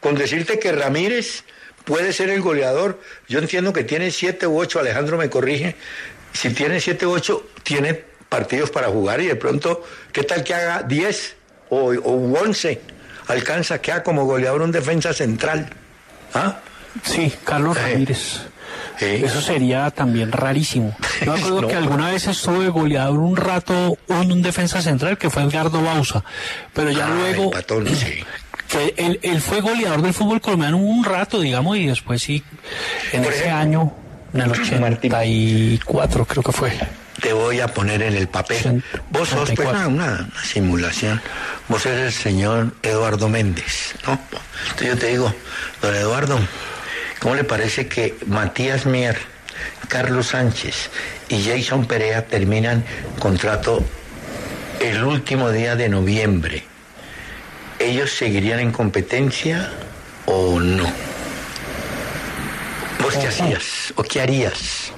con decirte que Ramírez puede ser el goleador, yo entiendo que tiene siete u ocho, Alejandro me corrige, si tiene siete u ocho, tiene partidos para jugar y de pronto, ¿qué tal que haga diez o, o once? Alcanza que haga como goleador un defensa central. ¿Ah? Sí, Carlos Ramírez. Eso sería también rarísimo. Yo me acuerdo que alguna vez estuve goleador un rato en un defensa central que fue Edgardo Bausa, pero ya luego que él, fue goleador del fútbol colombiano un rato, digamos, y después sí, en ese año, en el 84 creo que fue. Te voy a poner en el papel. Vos sos pues, una, una, simulación. Vos eres el señor Eduardo Méndez, ¿no? Entonces yo te digo, don Eduardo, ¿cómo le parece que Matías Mier, Carlos Sánchez y Jason Perea terminan contrato el último día de noviembre? ¿ellos seguirían en competencia o no? ¿Vos qué hacías o qué harías?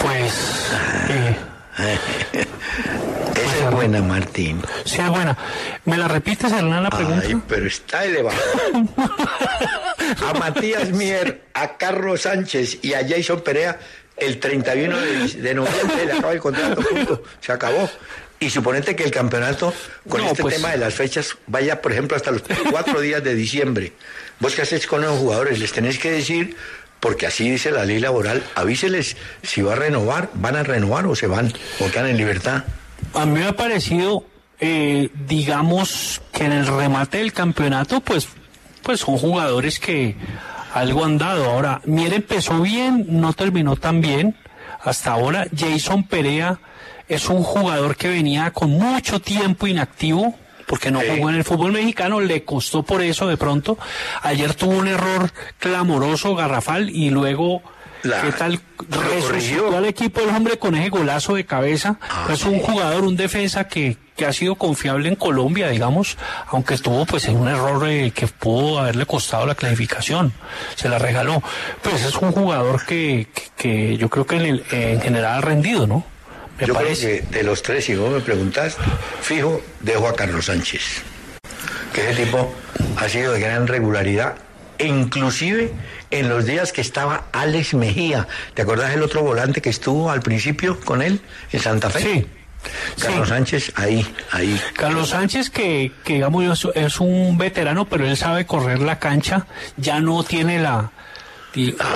Pues... Eh, Esa es pues, buena, Martín. Sí, es buena. ¿Me la repites, Hernán, la pregunta? Ay, pero está elevado. a Matías Mier, a Carlos Sánchez y a Jason Perea, el 31 de, noviembre le acaba el contrato, punto. Se acabó. Y suponete que el campeonato, con este pues- tema de las fechas, vaya, por ejemplo, hasta los cuatro días de diciembre. ¿Vos qué hacéis con los jugadores? Les tenéis que decir, porque así dice la ley laboral, avíseles si va a renovar, van a renovar o se van, o quedan en libertad. A mí me ha parecido, eh, digamos, que en el remate del campeonato, pues, pues son jugadores que algo han dado. Ahora, Mier empezó bien, no terminó tan bien. Hasta ahora, Jason Perea es un jugador que venía con mucho tiempo inactivo, porque no jugó en el fútbol mexicano, le costó por eso de pronto. Ayer tuvo un error clamoroso, garrafal, y luego, ¿qué tal? Resucitó al equipo el hombre con ese golazo de cabeza. Ah, es un jugador, un defensa que, que ha sido confiable en Colombia, digamos, aunque estuvo pues en un error eh, que pudo haberle costado la clasificación, se la regaló. Pues es un jugador que, que, yo creo que en, en general ha rendido, ¿no? Yo creo que de los tres, si vos me preguntás, fijo, dejo a Carlos Sánchez. Que ese tipo ha sido de gran regularidad, e inclusive en los días que estaba Alex Mejía. ¿Te acordás el otro volante que estuvo al principio con él en Santa Fe? Sí. Carlos Sánchez, ahí, ahí. Carlos Sánchez, que, que digamos es un veterano, pero él sabe correr la cancha, ya no tiene la,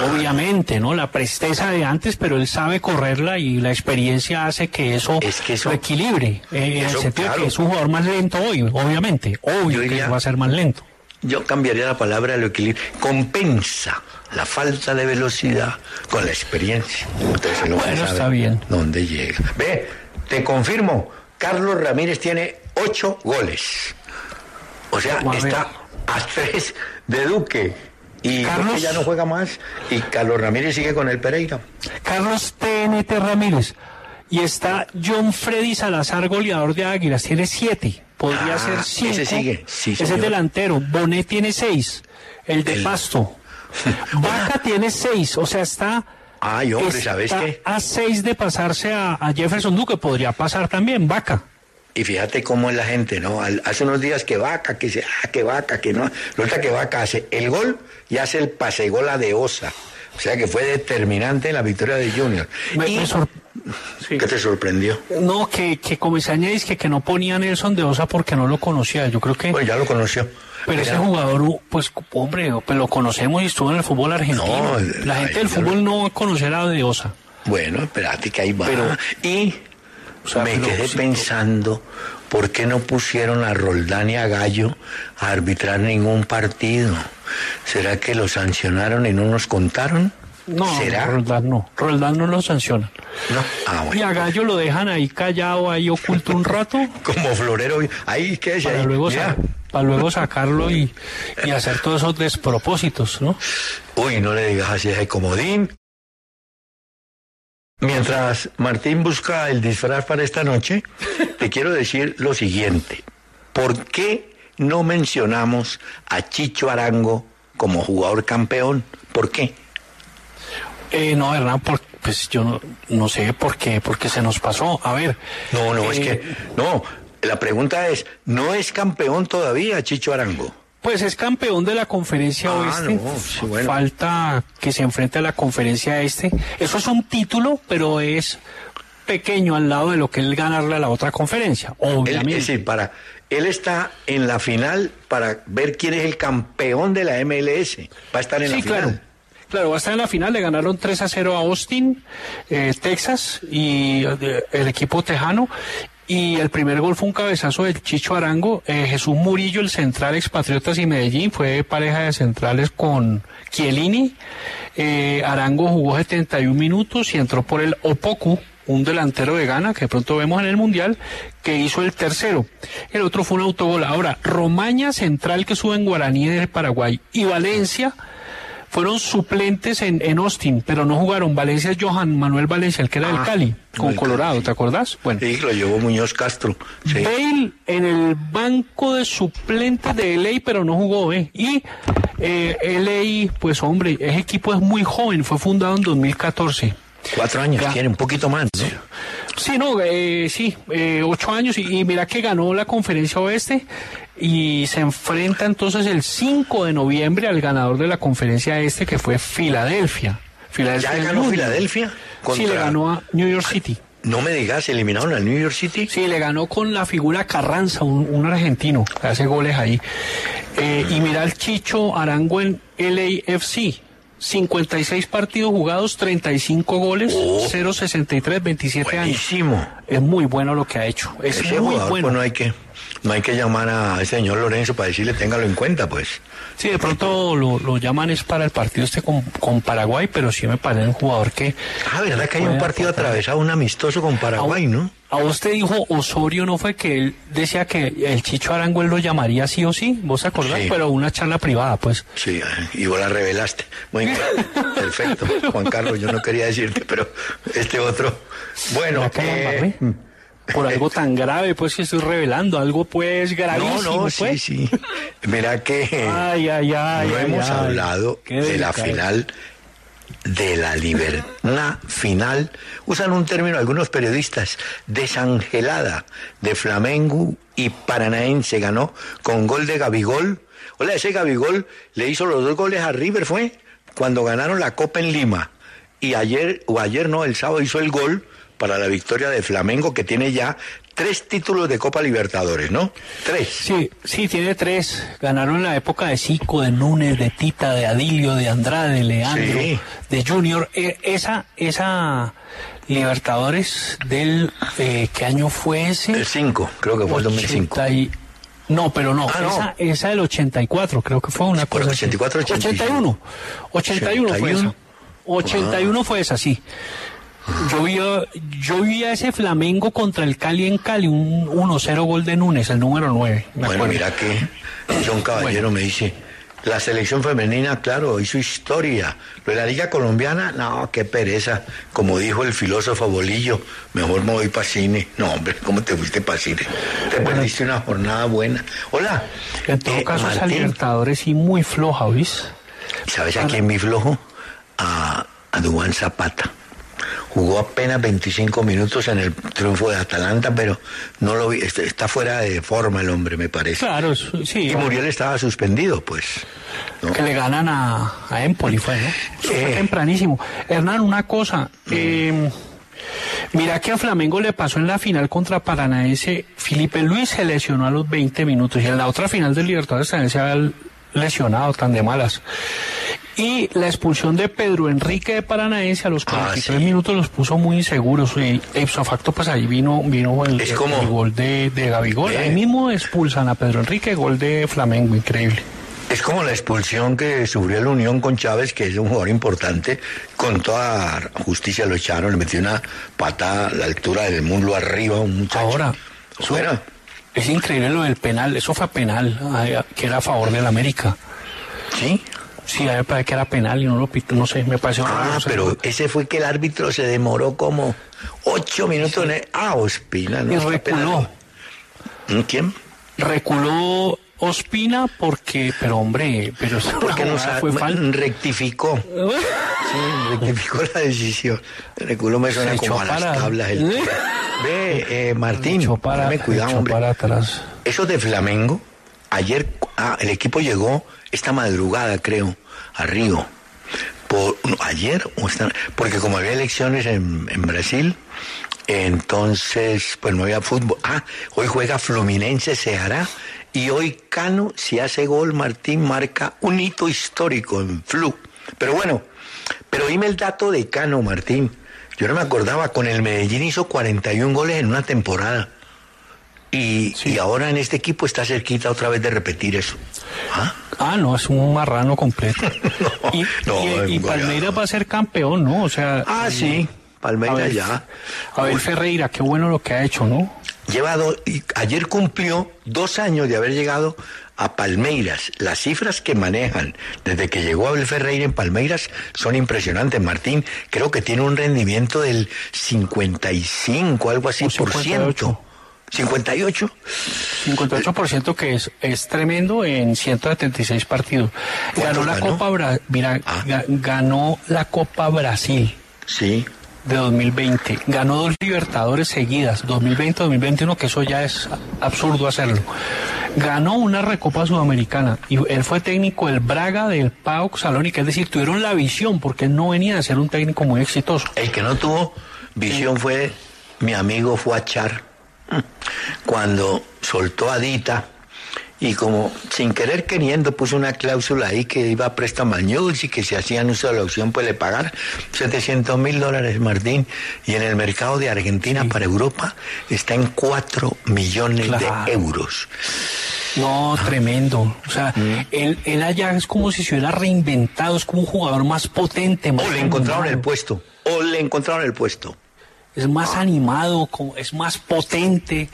obviamente, ¿no? La presteza de antes, pero él sabe correrla y la experiencia hace que eso, lo equilibre. Eh, en el sentido que es un jugador más lento hoy, obviamente. Obvio que va a ser más lento. Yo cambiaría la palabra lo equilibrio. Compensa la falta de velocidad con la experiencia. Entonces, bueno, está bien. ¿Dónde llega? Ve, te confirmo, Carlos Ramírez tiene ocho goles. O sea, está a tres de Duque. Y Carlos, ya no juega más y Carlos Ramírez sigue con el Pereira. Carlos TNT Ramírez. Y está John Freddy Salazar, goleador de Águilas, tiene siete. Podría ah, ser cinco. Ese sigue, sí, Ese es delantero. Bonet tiene seis. El de Pasto. Vaca tiene seis. O sea, está. Ay, hombre, ¿sabes qué? A seis de pasarse a, a Jefferson Duque. Podría pasar también, Vaca. Y fíjate cómo es la gente, ¿no? Hace unos días que Vaca, que se, ah, que Vaca, que no. Resulta que Vaca hace el gol y hace el pase gol de Osa. O sea que fue determinante en la victoria de Junior. ¿Qué te sorprendió? No, que, que Comisaña dice que, que no ponía Nelson de Osa porque no lo conocía. Yo creo que. Pues ya lo conoció. Pero ese jugador, pues, hombre, pues lo conocemos y estuvo en el fútbol argentino. la gente del fútbol no conocerá de Osa. Bueno, espérate que ahí va. y me quedé pensando, ¿por qué no pusieron a Roldán y a Gallo a arbitrar ningún partido? ¿Será que lo sancionaron y no nos contaron? No, Roldán no. Roldán no lo sanciona. No. Ah, y a Gallo lo dejan ahí callado, ahí oculto un rato. Como florero. Ahí, ¿qué es? Para, Luego, para luego sacarlo y, y hacer todos esos despropósitos, ¿no? Uy, no le digas así, es comodín. Mientras Martín busca el disfraz para esta noche, te quiero decir lo siguiente. ¿Por qué no mencionamos a Chicho Arango como jugador campeón? ¿Por qué? Eh, no, Hernán, pues yo no, sé por qué, porque se nos pasó. A ver. No, no, es que, eh, no, la pregunta es, ¿no es campeón todavía Chicho Arango? Pues es campeón de la conferencia ah, oeste. Falta que se enfrente a la conferencia este. Eso es un título, pero es pequeño al lado de lo que él ganarle a la otra conferencia, obviamente. es decir, para, él está en la final para ver quién es el campeón de la MLS. Va a estar en la final. Claro. Claro, va a estar en la final. Le ganaron 3 a 0 a Austin, eh, Texas, y eh, el equipo tejano. Y el primer gol fue un cabezazo del Chicho Arango. Eh, Jesús Murillo, el central expatriotas y Medellín, fue pareja de centrales con Chiellini. Eh, Arango jugó 71 minutos y entró por el Opoku, un delantero de Ghana que pronto vemos en el Mundial, que hizo el tercero. El otro fue un autogol. Ahora, Romaña Central que sube en Guaraní del Paraguay y Valencia fueron suplentes en, en Austin, pero no jugaron. Valencia Johan Manuel Valencia, el que era del ah, Cali, con Colorado, ¿te acordás? Bueno. Sí, lo llevó Muñoz Castro. Bale en el banco de suplentes de LA, pero no jugó, ¿eh? Y eh, LA, pues hombre, ese equipo es muy joven, fue fundado en 2014. Cuatro años, tiene un poquito más, ¿no? Sí, no, eh, sí, eh, ocho años y, mira que ganó la conferencia oeste y se enfrenta entonces el 5 de noviembre al ganador de la conferencia este que fue Filadelfia. ¿Ya ganó Filadelfia? Sí, le ganó a New York City. No me digas, ¿eliminaron al New York City? Sí, le ganó con la figura Carranza, un, argentino, que hace goles ahí. Eh, y mira el Chicho Arango en LAFC, 56 partidos jugados, 35 goles, 0.63, 27 buenísimo. años. Es muy bueno lo que ha hecho. Es muy bueno. Pues no hay que no hay que llamar a ese señor Lorenzo para decirle téngalo en cuenta, pues. Sí, de pronto lo, llaman es para el partido este con, Paraguay, pero sí me parece un jugador que... Ah, ¿verdad que hay un partido atravesado, un amistoso con Paraguay, no? A usted dijo Osorio, ¿no fue que él decía que el Chicho Arango él lo llamaría sí o sí? ¿Vos te acordás? Pero una charla privada, pues. Sí, y vos la revelaste. Muy bien, perfecto. Juan Carlos, yo no quería decirte, pero este otro... Bueno, eh, por algo tan grave, pues que estoy revelando, algo pues gravísimo. No, no, sí, sí. Mira que ay, ay, ay, no hemos hablado de la final de la libertad. Final, usan un término algunos periodistas, desangelada de Flamengo y Paranaense. Ganó con gol de Gabigol. Hola, ese Gabigol le hizo los dos goles a River, fue cuando ganaron la Copa en Lima. Y ayer, o ayer no, el sábado hizo el gol para la victoria de Flamengo, que tiene ya tres títulos de Copa Libertadores, ¿no? Tres. Sí, sí, tiene tres. Ganaron en la época de Zico, de Núñez, de Tita, de Adilio, de Andrade, de Leandro, de Junior. E, esa, esa Libertadores del, eh, ¿qué año fue ese? El 5, creo que fue el 2005. No, pero no, ah, esa, esa del 84, creo que fue una cosa. 84, 81. 81, 81 fue esa. 81 fue esa, sí. Yo vi, yo vi a ese Flamengo contra el Cali en Cali, un 1-0 gol de Núñez, el número 9. Bueno, mira que John Caballero me dice, la selección femenina, claro, hizo historia. Lo de la Liga Colombiana, no, qué pereza. Como dijo el filósofo Bolillo, mejor me voy para cine. No, hombre, ¿cómo te fuiste para cine? Te perdiste una jornada buena. Hola. En todo eh, caso, esa Libertadores sí muy floja, ¿viste? ¿Sabes a quién mi flojo? A, a Dubán Zapata. Jugó apenas 25 minutos en el triunfo de Atalanta, pero no lo vi, este, está fuera de forma el hombre, me parece. Claro, sí. Y Muriel estaba suspendido, pues. Que le ganan a, a Empoli, fue, ¿no? Fue tempranísimo. Hernán, una cosa. Eh, Mira que a Flamengo le pasó en la final contra Paranaense. Felipe Luis se lesionó a los 20 minutos y en la otra final del Libertadores también se había lesionado tan de malas. Y la expulsión de Pedro Enrique de Paranaense a los 43 ah, minutos los puso muy inseguros. Y ipso facto, pues ahí vino, vino el, gol de, de Gabigol. Ahí mismo expulsan a Pedro Enrique, gol de Flamengo, increíble. Es como la expulsión que sufrió la Unión con Chávez, que es un jugador importante. Con toda justicia lo echaron, le metió una patada a la altura del muslo arriba un muchacho. Ahora, fuera. Es increíble lo del penal, eso fue penal, que era a favor del América. ¿Sí? Sí, a me parece que era penal y no lo pitó, no sé, me pareció Ah, raro, pero o sea, ese fue que el árbitro se demoró como ocho minutos en el... Ah, Ospina, no y reculó, penal. ¿Quién? reculó Ospina porque, pero hombre, pero Porque no fue falta. rectificó. Sí, rectificó la decisión. Reculó me suena Se como a las para- tablas. El... Ve, eh, Martín, Echó para, dame cuidado, hombre. para atrás. Eso de Flamengo, ayer ah, el equipo llegó esta madrugada, creo, a Río. Por, no, ayer, porque como había elecciones en, en Brasil, entonces pues no había fútbol. Ah, hoy juega Fluminense, se hará. Y hoy Cano, si hace gol, Martín marca un hito histórico en Flu. Pero bueno, pero dime el dato de Cano, Martín. Yo no me acordaba, con el Medellín hizo 41 goles en una temporada. Y, y ahora en este equipo está cerquita otra vez de repetir eso. ¿Ah? Ah, no, es un marrano completo. y no, y- es y un Palmeiras va a ser campeón, ¿no? O sea. Ah, sí, Palmeiras Abel- ya. Abel Ferreira, qué bueno lo que ha hecho, ¿no? Lleva do- y ayer cumplió dos años de haber llegado a Palmeiras. Las cifras que manejan desde que llegó Abel Ferreira en Palmeiras son impresionantes. Martín, creo que tiene un rendimiento del 55, algo así, por 58. ciento. 58. 58% que es, es tremendo en 176 partidos. Ganó ¿Cuántos la ganó? Copa Bra- mira, Ah. ga- ganó la Copa Brasil Sí. de 2020. Ganó dos Libertadores seguidas, 2020-2021, que eso ya es absurdo hacerlo. Ganó una Recopa Sudamericana y él fue técnico del Braga, del PAOK Salónica, es decir, tuvieron la visión porque no venía de ser un técnico muy exitoso. El que no tuvo visión fue mi amigo Fuachar, cuando soltó a Dita y como sin querer queriendo puso una cláusula ahí que iba a préstamo News y que si hacían uso de la opción pues le pagar 700 mil dólares Martín y en el mercado de Argentina para Europa está en 4 millones Claro. de euros. No, tremendo. O sea, Mm. él, él allá es como si se hubiera reinventado, es como un jugador más potente, más O le encontraron el puesto, o le encontraron el puesto. Es más animado, es más potente,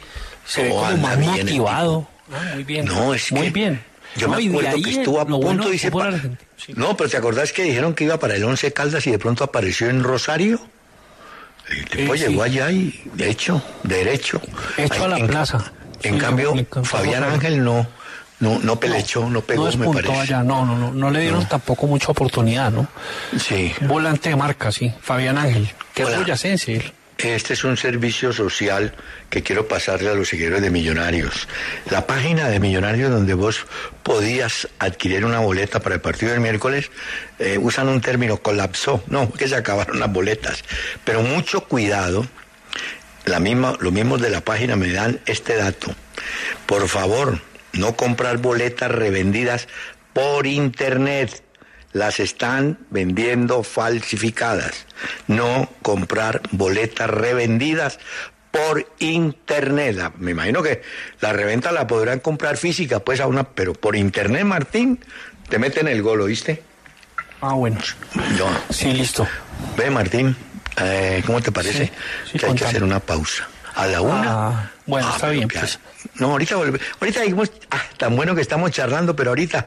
se ve Oh, como más motivado. Ah, muy bien. No, es muy que bien. Yo No, y me acuerdo que estuvo a punto bueno y se pa- sí. No, pero ¿te acordás que dijeron que iba para el Once Caldas y de pronto apareció en Rosario? Eh, sí. llegó allá y de hecho, derecho. Hecho a la en- plaza. En Sí, cambio, Fabián. Ángel no, no, no pelechó, no, pegó, no me parece. allá, no, no, no, no le dieron tampoco mucha oportunidad, ¿no? Sí. Volante de marca, sí, Fabián Ángel, que es boyacense él. Este es un servicio social que quiero pasarle a los seguidores de Millonarios. La página de Millonarios donde vos podías adquirir una boleta para el partido del miércoles, eh, usan un término, colapsó. No, que se acabaron las boletas. Pero mucho cuidado. La misma, los mismos de la página me dan este dato. Por favor, no comprar boletas revendidas por internet. Las están vendiendo falsificadas. No comprar boletas revendidas por internet. La- Me imagino que la reventa la podrán comprar física, pues a una, pero por internet, Martín, te meten el gol, ¿oíste? Ah, bueno. Yo. Sí, listo. Ve, Martín, eh, ¿cómo te parece? Sí, sí, que hay que hacer una pausa. A la una. Ah, bueno, está pero bien, pues. No, ahorita volve- Ahorita dijimos, ah, tan bueno que estamos charlando, pero ahorita.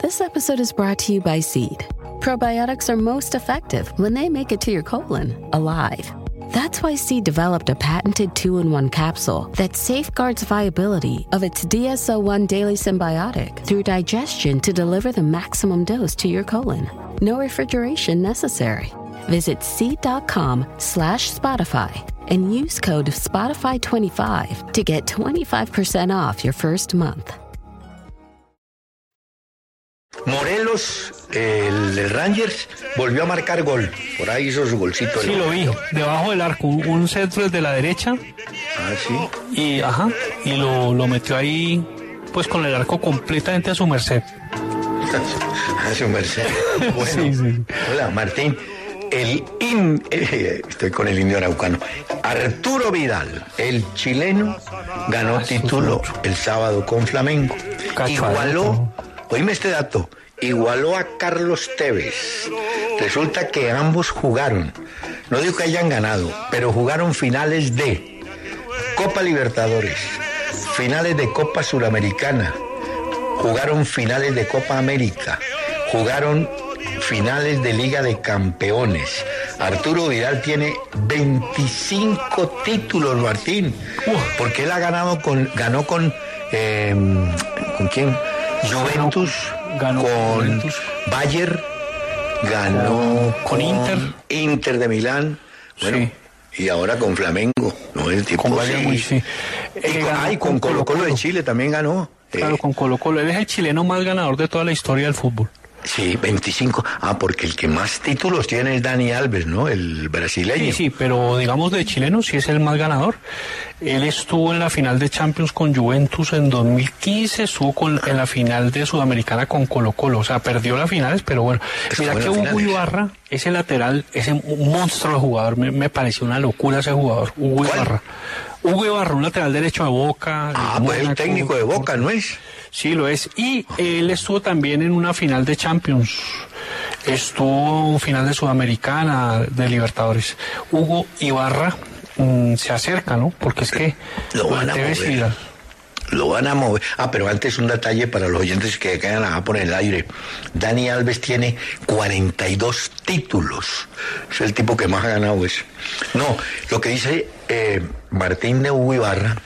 This episode is brought to you by Seed. Probiotics are most effective when they make it to your colon alive. That's why Seed developed a patented two in one capsule that safeguards viability of its DSO1 daily symbiotic through digestion to deliver the maximum dose to your colon. No refrigeration necessary. Visit seed.com slash Spotify and use code Spotify25 to get 25% off your first month. Morelos, el, Rangers, volvió a marcar gol. Por ahí hizo su golcito. Sí, lo vi. Debajo del arco, un, centro desde la derecha Ah, sí. y, ajá, y lo, lo metió ahí, pues con el arco completamente a su merced. A su merced. Bueno, hola, Martín. El in, eh, estoy con el indio araucano. Arturo Vidal, el chileno, ganó título el sábado con Flamengo. Igualó, oíme este dato, igualó a Carlos Tevez. Resulta que ambos jugaron, no digo que hayan ganado, pero jugaron finales de Copa Libertadores, finales de Copa Suramericana, jugaron finales de Copa América, jugaron finales de Liga de Campeones. Arturo Vidal tiene 25 títulos, Martín, porque él ha ganado con, ganó con, em, ¿con quién? Juventus, ganó con Bayer, ganó con, Inter, Inter de Milán, bueno, y ahora con Flamengo, no el tipo con sí. sí. Y con, Colo Colo de Chile también ganó. Claro, con Colo Colo. Él es el chileno más ganador de toda la historia del fútbol. Sí, 25. Ah, porque el que más títulos tiene es Dani Alves, ¿no? El brasileño. Sí, sí, pero digamos de chileno sí es el más ganador. Él estuvo en la final de Champions con Juventus en 2015, estuvo con, en la final de Sudamericana con Colo Colo. O sea, perdió las finales, pero bueno. Mira que Hugo Ibarra, ese lateral, ese monstruo de jugador, me, me pareció una locura ese jugador. Hugo Ibarra. Hugo Ibarra, un lateral derecho a Boca. Ah, pues el técnico de Boca, ¿no es? Sí, lo es. Y él estuvo también en una final de Champions. Estuvo en final de Sudamericana, de Libertadores. Hugo Ibarra mmm, se acerca, ¿no? Porque es que lo van a mover. Lo van a mover. Ah, pero antes un detalle para los oyentes que quedan a por el aire. Dani Alves tiene 42 títulos. Es el tipo que más ha ganado eso. No, lo que dice eh, Martín de Hugo Ibarra,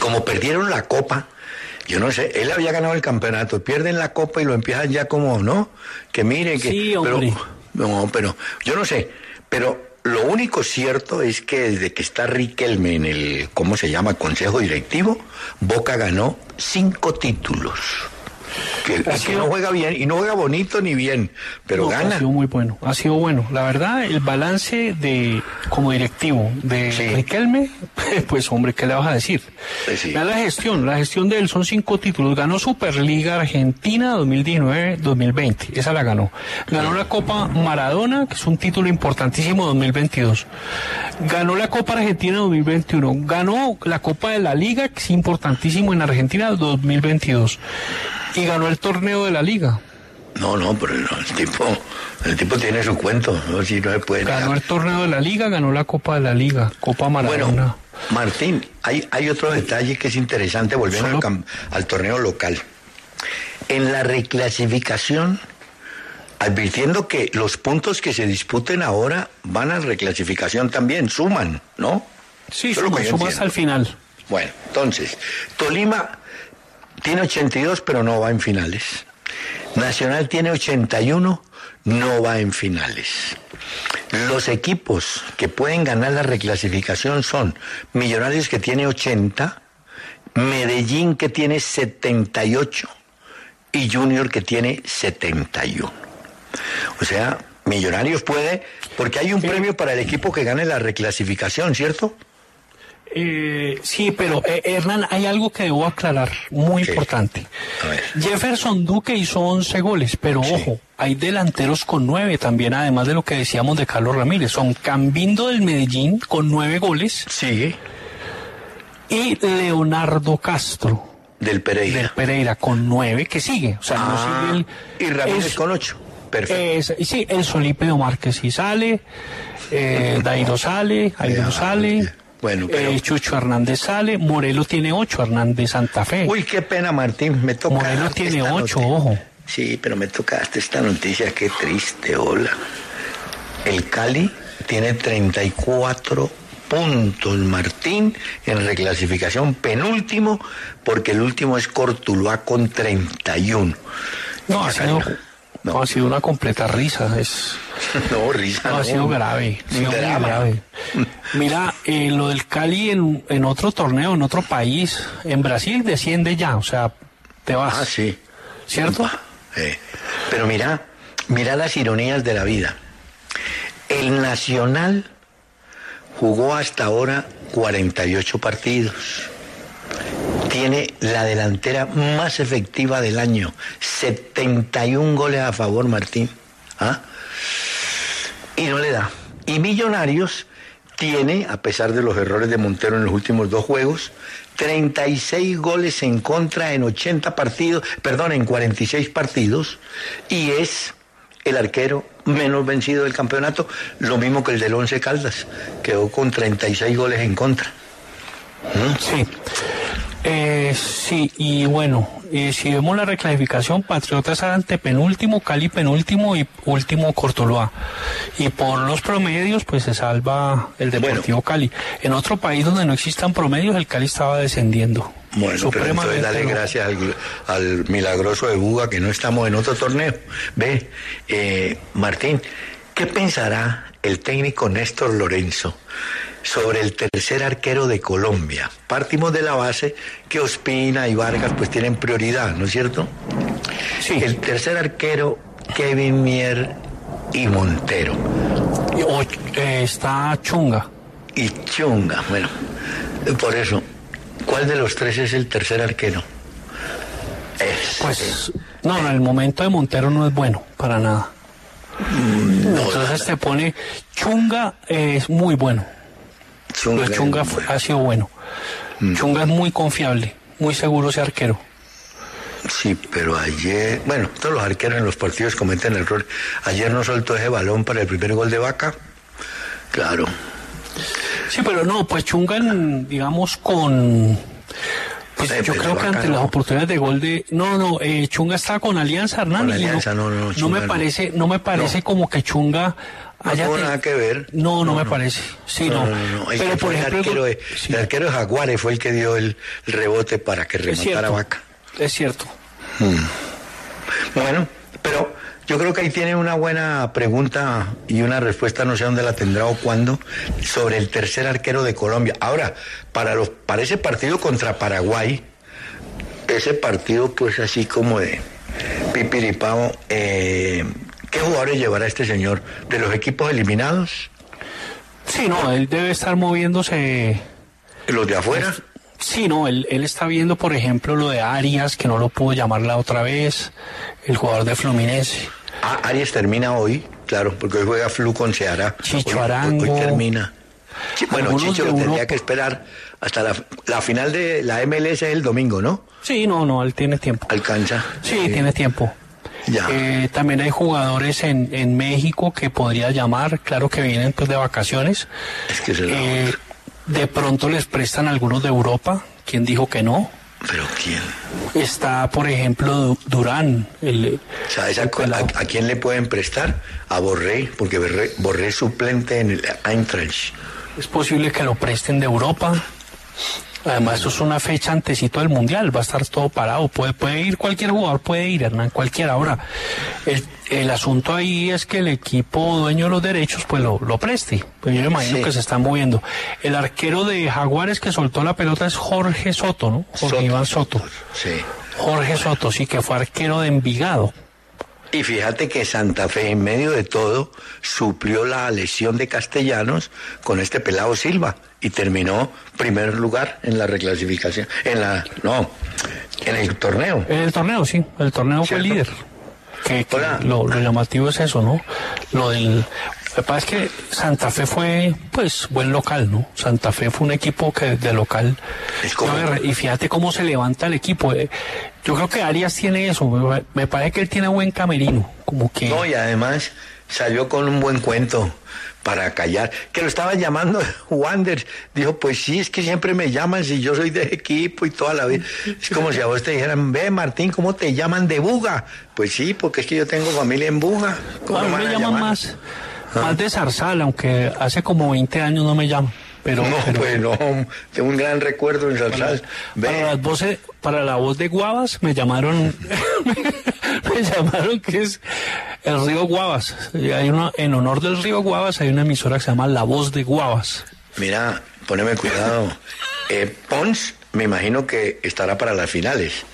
como perdieron la copa, yo no sé, él había ganado el campeonato, pierden la copa y lo empiezan ya como, ¿no? Que mire, que... Sí, hombre. Pero, no, pero yo no sé, pero lo único cierto es que desde que está Riquelme en el, ¿cómo se llama?, Consejo Directivo, Boca ganó cinco títulos. Que, que, no juega bien y no juega bonito ni bien, pero no, gana. Ha sido muy bueno, ha sido bueno. La verdad, el balance de como directivo de sí. Riquelme, pues hombre, ¿qué le vas a decir? Sí. La, la gestión, la gestión de él son cinco títulos. Ganó Superliga Argentina 2019-2020, esa la ganó. Ganó la Copa Maradona, que es un título importantísimo 2022. Ganó la Copa Argentina 2021. Ganó la Copa de la Liga, que es importantísimo en Argentina 2022 y ganó el torneo de la liga. No, no, pero no, el tipo, el tipo tiene su cuento, ¿no? Si no se puede ganó el torneo de la liga, ganó la Copa de la Liga, Copa Maradona. Bueno, Martín, hay, hay otro detalle que es interesante volviendo al, al torneo local. En la reclasificación, advirtiendo que los puntos que se disputen ahora van a reclasificación también, suman, ¿no? Sí, suman, sumas al final. Bueno, entonces, Tolima tiene 82, pero no va en finales. Nacional tiene 81, no va en finales. Los equipos que pueden ganar la reclasificación son Millonarios que tiene 80, Medellín que tiene 78 y Junior que tiene 71. O sea, Millonarios puede, porque hay un sí. premio para el equipo que gane la reclasificación, ¿cierto? Eh, sí, pero eh, Hernán, hay algo que debo aclarar, muy sí. importante. Jefferson Duque hizo 11 goles, pero sí. ojo, hay delanteros con 9 también, además de lo que decíamos de Carlos Ramírez. Son Cambindo del Medellín con 9 goles. Sí. Y Leonardo Castro. Del Pereira. Del Pereira con 9, que sigue. O sea, ah, no sigue el, y Ramírez es, con 8. Perfecto. Es, sí, el Solípedo Márquez sí sale, eh, Dairo sale, Dairo sale. Bueno, pero... eh, Chucho Hernández sale, Morelos tiene ocho, Hernández Santa Fe. Uy, qué pena, Martín, me toca. Morelos tiene ocho, ojo. Sí, pero me tocaste esta noticia, qué triste, hola. El Cali tiene 34 puntos, Martín, en reclasificación penúltimo, porque el último es Cortuluá con 31. No, sido, no. ha sido una completa risa, es... No, risa. No, ha sido grave. Ha sido muy grave. Mira, eh, lo del Cali en, en, otro torneo, en otro país, en Brasil desciende ya, o sea, te vas. Ah, sí. ¿Cierto? Eh, pero mira, mira las ironías de la vida. El Nacional jugó hasta ahora 48 partidos. Tiene la delantera más efectiva del año. 71 goles a favor, Martín. ¿Ah? Y no le da. Y Millonarios tiene, a pesar de los errores de Montero en los últimos dos juegos, 36 goles en contra en 80 partidos, perdón, en 46 partidos, y es el arquero menos vencido del campeonato, lo mismo que el del Once Caldas, quedó con 36 goles en contra. Sí. Eh, sí, y bueno, eh, si vemos la reclasificación, Patriotas ante penúltimo, Cali penúltimo y último Cortoloa. Y por los promedios, pues se salva el Deportivo Cali. En otro país donde no existan promedios, el Cali estaba descendiendo. Bueno, pero entonces dale gracias al, milagroso de Buga que no estamos en otro torneo. Ve, eh, Martín, ¿qué pensará el técnico Néstor Lorenzo sobre el tercer arquero de Colombia. Partimos de la base que Ospina y Vargas pues tienen prioridad, ¿no es cierto? Sí. El tercer arquero, Kevin Mier y Montero. Eh, está Chunga. Y Chunga, bueno, por eso, ¿cuál de los tres es el tercer arquero? pues, no, en el momento de Montero no es bueno, para nada. Mm, Entonces te pone, Chunga es muy bueno. Chunga, Chunga ha sido bueno. Mm. Chunga es muy confiable, muy seguro ese arquero. Sí, pero ayer, bueno, todos los arqueros en los partidos cometen errores. Ayer no soltó ese balón para el primer gol de Vaca. Claro. Sí, pero no, pues Chunga, digamos, con... Pues yo creo que ante las oportunidades de gol de... No, no, eh, Chunga está con Alianza Hernández. Alianza, no, no, no, me parece, no me parece como que Chunga no tuvo nada que ver. No, no, me parece. Sí, no. Pero por ejemplo, el arquero, de, el arquero de Jaguares fue el que dio el, rebote para que remontara Vaca. Es cierto. Hmm. Bueno, pero yo creo que ahí tiene una buena pregunta y una respuesta, no sé dónde la tendrá o cuándo, sobre el tercer arquero de Colombia. Ahora, para, los, para ese partido contra Paraguay, ese partido pues así como de pipiripao, eh, ¿Qué jugadores llevará este señor? ¿De los equipos eliminados? Sí, no, él debe estar moviéndose. ¿Los de afuera? Sí, no, él, él está viendo, por ejemplo, lo de Arias, que no lo pudo llamar la otra vez, el jugador de Fluminense. Ah, Arias termina hoy, claro, porque hoy juega Flu con Ceará. Chicho Arango. Hoy, termina. Bueno, Chicho lo tendría que esperar hasta la, la, final de la MLS el domingo, ¿no? Sí, no, no, él tiene tiempo. ¿Alcanza? Sí, tiene tiempo. Eh, también hay jugadores en, en México que podría llamar, claro que vienen pues de vacaciones. Eh, de pronto les prestan algunos de Europa. ¿Quién dijo que no? ¿Pero quién? Está, por ejemplo, Durán. El, ¿Sabes a, quién le pueden prestar? A Borré, porque Borré, es suplente en el Eintracht. Es posible que lo presten de Europa. Además, eso es una fecha antecito del Mundial, va a estar todo parado. Puede, puede ir cualquier jugador, puede ir, Hernán, cualquiera. Ahora, el, el asunto ahí es que el equipo dueño de los derechos, pues lo, lo preste. Pues yo me imagino que se están moviendo. El arquero de Jaguares que soltó la pelota es Jorge Soto, ¿no? Jorge Iván Soto. Sí. Jorge Soto, sí, que fue arquero de Envigado. Y fíjate que Santa Fe, en medio de todo, suplió la lesión de Castellanos con este pelado Silva y terminó primer lugar en la reclasificación. En la. No, en el torneo. En el torneo, sí. El torneo fue líder. Que, lo, lo, llamativo es eso, ¿no? Lo del. Lo que pasa es que Santa Fe fue, pues, buen local, ¿no? Santa Fe fue un equipo que de local. y fíjate cómo se levanta el equipo. Eh, yo creo que Arias tiene eso. Me, parece que él tiene buen camerino. Como que. No, y además salió con un buen cuento para callar, que lo estaban llamando Wander. Dijo, pues sí, es que siempre me llaman si yo soy de equipo y toda la vida. Es como si a vos te dijeran, ve Martín, ¿cómo te llaman de Buga? Pues sí, porque es que yo tengo familia en Buga. ¿Cómo me llaman más? Más de Zarzal, aunque hace como 20 años no me llamo. Pero, no, pues no, tengo un gran recuerdo en Zarzal. Para, las voces, para la voz de Guavas me llamaron, me llamaron que es el río Guavas. Hay una, en honor del río Guavas hay una emisora que se llama La Voz de Guavas. Mira, poneme cuidado. Eh, Pons, me imagino que estará para las finales,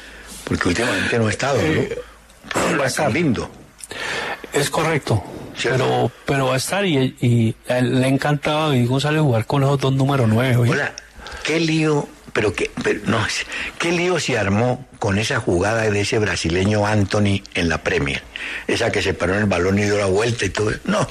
porque últimamente no ha estado, ¿no? Eh, va a estar lindo. Es correcto. Pero, pero va a estar y, le ha encantado a David González jugar con esos dos número nueve. Hola, qué lío pero que, no, qué lío se armó con esa jugada de ese brasileño Anthony en la Premier, esa que se paró en el balón y dio la vuelta y todo. No,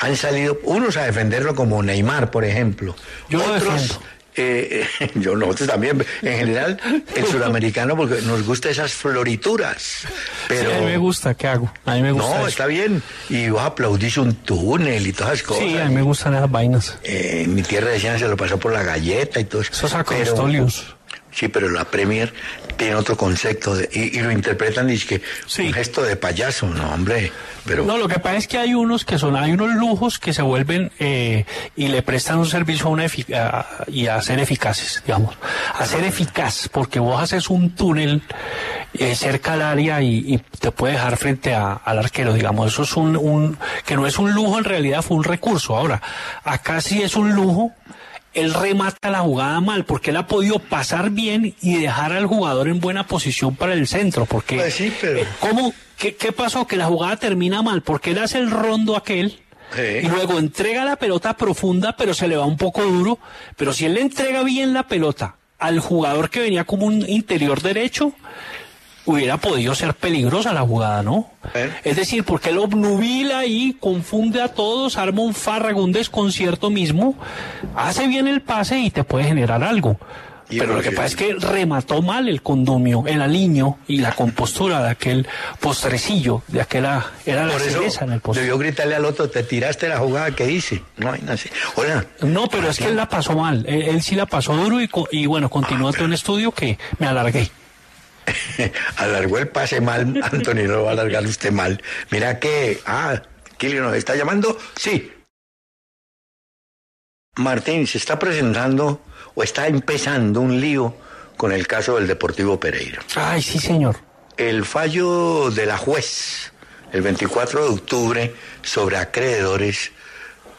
han salido unos a defenderlo como Neymar, por ejemplo. Yo Otros, eh, yo nosotros también, en general, el sudamericano, porque nos gusta esas florituras. Pero, a mí me gusta, ¿qué hago? A mí me gusta. No, está bien. Y vos aplaudís un túnel y todas esas cosas. Sí, a mí me gustan esas vainas. Eh, mi tierra decían se lo pasó por la galleta y todo eso. Esos Sí, pero la Premier tiene otro concepto y, lo interpretan y es que un gesto de payaso, no, hombre. Pero... No, lo que pasa es que hay unos que son, hay unos lujos que se vuelven eh, y le prestan un servicio a una y a ser eficaces, digamos. A ser eficaz, porque vos haces un túnel eh, cerca al área y, te puede dejar frente al arquero, digamos. Eso es un, un, que no es un lujo, en realidad fue un recurso. Ahora, acá sí es un lujo él remata la jugada mal, porque él ha podido pasar bien y dejar al jugador en buena posición para el centro, porque pues sí, pero... Eh, ¿cómo, qué, qué, pasó? Que la jugada termina mal, porque él hace el rondo aquel y luego entrega la pelota profunda, pero se le va un poco duro, pero si él le entrega bien la pelota al jugador que venía como un interior derecho, hubiera podido ser peligrosa la jugada, ¿no? ¿Eh? Es decir, porque él obnubila y confunde a todos, arma un fárrago, un desconcierto mismo, hace bien el pase y te puede generar algo. Pero lo que pasa es que remató mal el condomio, el aliño y la compostura de aquel postrecillo, de aquella era la cereza en el postre. Debió gritarle al otro, te tiraste la jugada que hice. No hay nada Hola. No, pero es que él la pasó mal. Él, sí la pasó duro y, y bueno, continuó ah, un estudio que me alargué. Alargó el pase mal, Antonio, no va a alargar usted mal. Mira que. Ah, Kilio nos está llamando. Sí. Martín, se está presentando o está empezando un lío con el caso del Deportivo Pereira. Ay, sí, señor. El fallo de la juez el 24 de octubre sobre acreedores,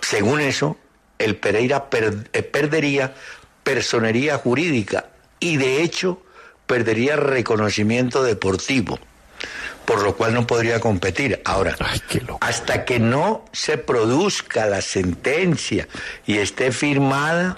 según eso, el Pereira eh, perdería personería jurídica y de hecho perdería reconocimiento deportivo, por lo cual no podría competir. Ahora, hasta que no se produzca la sentencia y esté firmada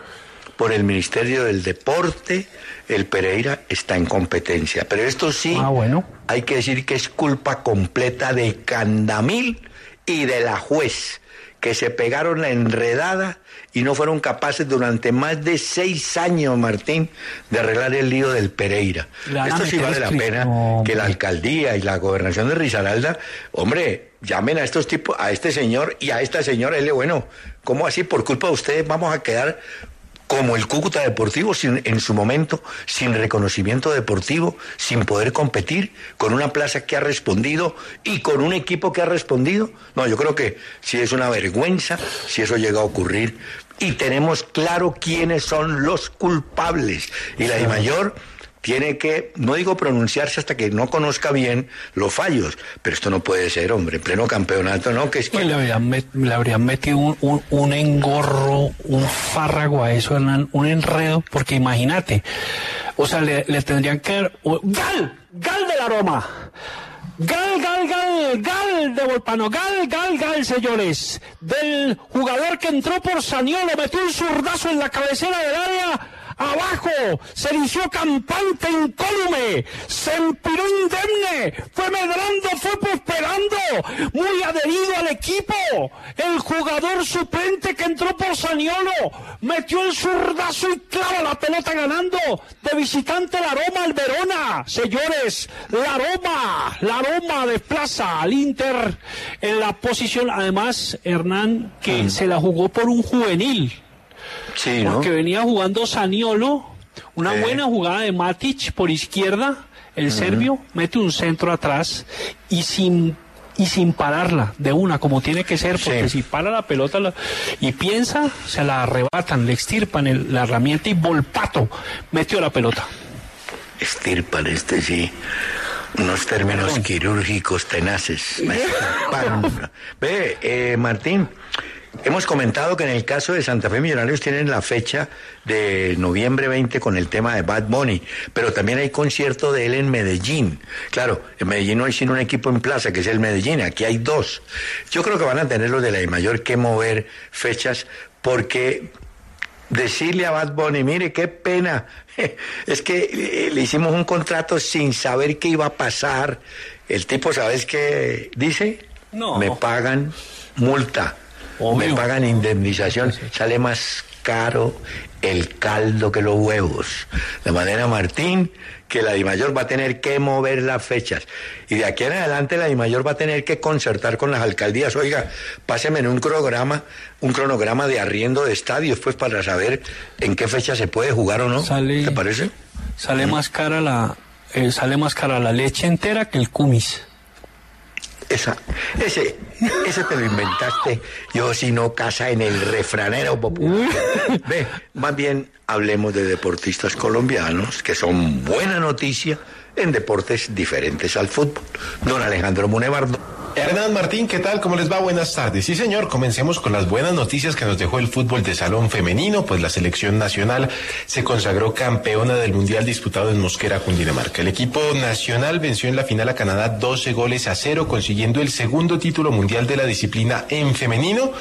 por el Ministerio del Deporte, el Pereira está en competencia. Pero esto sí, ah, bueno. hay que decir que es culpa completa de Candamil y de la juez, que se pegaron la enredada y no fueron capaces durante más de seis años, Martín, de arreglar el lío del Pereira. Esto sí vale la pena que la alcaldía y la gobernación de Risaralda, hombre, llamen a estos tipos, a este señor y a esta señora, él bueno, ¿cómo así? Por culpa de ustedes vamos a quedar como el Cúcuta Deportivo sin, en su momento, sin reconocimiento deportivo, sin poder competir, con una plaza que ha respondido y con un equipo que ha respondido. No, yo creo que si es una vergüenza, si eso llega a ocurrir, y tenemos claro quiénes son los culpables. Y la de mayor tiene que, no digo pronunciarse hasta que no conozca bien los fallos, pero esto no puede ser, hombre, en pleno campeonato, ¿no? Que es que... le, habrían metido un, un, engorro, un fárrago a eso, un enredo, porque imagínate, o sea, le, tendrían que... Dar, ¡Gal! ¡Gal del aroma! Gal, gal, gal, gal de Volpano, gal, gal, gal, señores. Del jugador que entró por Saniolo, metió un zurdazo en la cabecera del área abajo, se erigió campante, incólume, se empiró indemne, fue medrando, fue prosperando, muy adherido al equipo. El jugador suplente que entró por Saniolo metió el zurdazo y clava la pelota ganando de visitante la Roma al Verona. Señores, la Roma, la Roma desplaza al Inter en la posición, además, Hernán, que se la jugó por un juvenil. Sí, porque venía jugando Saniolo, una buena jugada de Matic por izquierda, el serbio mete un centro atrás y sin y sin pararla de una como tiene que ser porque si para la pelota y piensa se la arrebatan le extirpan la herramienta y Volpato metió la pelota. Extirpan este sí. Unos términos quirúrgicos tenaces ve eh, Martín Hemos comentado que en el caso de Santa Fe Millonarios tienen la fecha de noviembre 20 con el tema de Bad Bunny, pero también hay concierto de él en Medellín. Claro, en Medellín no hay sino un equipo en plaza, que es el Medellín, aquí hay dos. Yo creo que van a tener los de la mayor que mover fechas porque decirle a Bad Bunny, mire, qué pena, es que eh, le hicimos un contrato sin saber qué iba a pasar. El tipo, ¿sabes qué dice? No. Me pagan multa, Obvio. me pagan indemnización, sale más caro el caldo que los huevos. De manera, Martín, que la DIMAYOR va a tener que mover las fechas. Y de aquí en adelante la DIMAYOR va a tener que concertar con las alcaldías. Oiga, páseme en un cronograma, un cronograma de arriendo de estadios, pues, para saber en qué fecha se puede jugar o no. Sale- ¿Te parece? Sale más cara la eh, sale más cara la leche entera que el cumis. Esa, ese, ese te lo inventaste. Yo si no casa en el refranero popular. Ve, más bien hablemos de deportistas colombianos, que son buena noticia en deportes diferentes al fútbol. Don Alejandro Munevardo. Hernán Martín, ¿qué tal? ¿Cómo les va? Buenas tardes. Sí, señor, comencemos con las buenas noticias que nos dejó el fútbol de salón femenino, pues la selección nacional se consagró campeona del Mundial disputado en Mosquera, Cundinamarca. El equipo nacional venció en la final a Canadá 12 goles a cero, consiguiendo el segundo título mundial de la disciplina en femenino,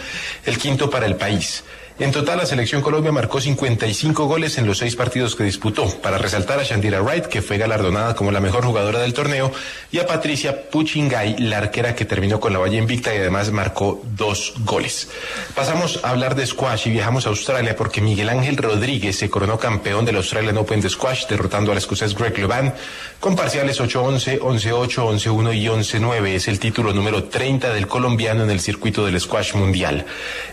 el quinto para el país. En total, la selección Colombia marcó 55 goles en los seis partidos que disputó, para resaltar a Shandira Wright, que fue galardonada como la mejor jugadora del torneo, y a Patricia Puchingay, la arquera que terminó con la valla invicta y además marcó dos goles. Pasamos a hablar de squash y viajamos a Australia porque Miguel Ángel Rodríguez se coronó campeón del Australian Open de squash, derrotando al escocés Greg Levan con parciales 8-11, 11-8, 11-1 y 11-9. Es el título número 30 del colombiano en el circuito del squash mundial.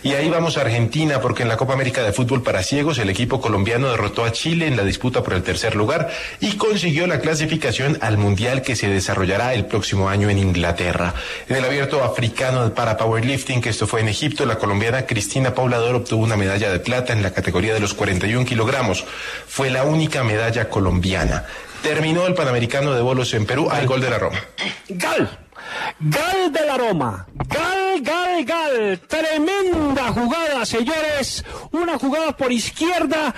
Y ahí vamos a Argentina porque en la Copa América de Fútbol para Ciegos el equipo colombiano derrotó a Chile en la disputa por el tercer lugar y consiguió la clasificación al mundial que se desarrollará el próximo año en Inglaterra. En el abierto africano para powerlifting, que esto fue en Egipto, la colombiana Cristina Paulador obtuvo una medalla de plata en la categoría de los 41 kilogramos. Fue la única medalla colombiana. Terminó el Panamericano de bolos en Perú al gol de la Roma. Gal. Gal de la Roma. Gal, gal, gal. Tremenda jugada, señores. Una jugada por izquierda.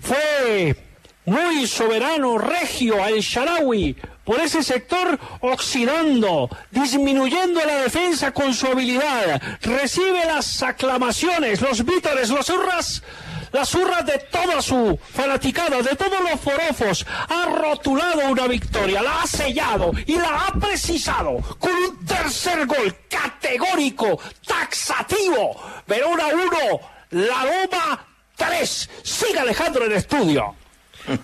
Fue muy soberano, regio, al Sharawi. Por ese sector, oxidando, disminuyendo la defensa con su habilidad. Recibe las aclamaciones, los vítores, los hurras las hurras de toda su fanaticada, de todos los forofos, ha rotulado una victoria, la ha sellado y la ha precisado con un tercer gol categórico, taxativo. Verona 1, La Roma 3. Siga Alejandro en estudio.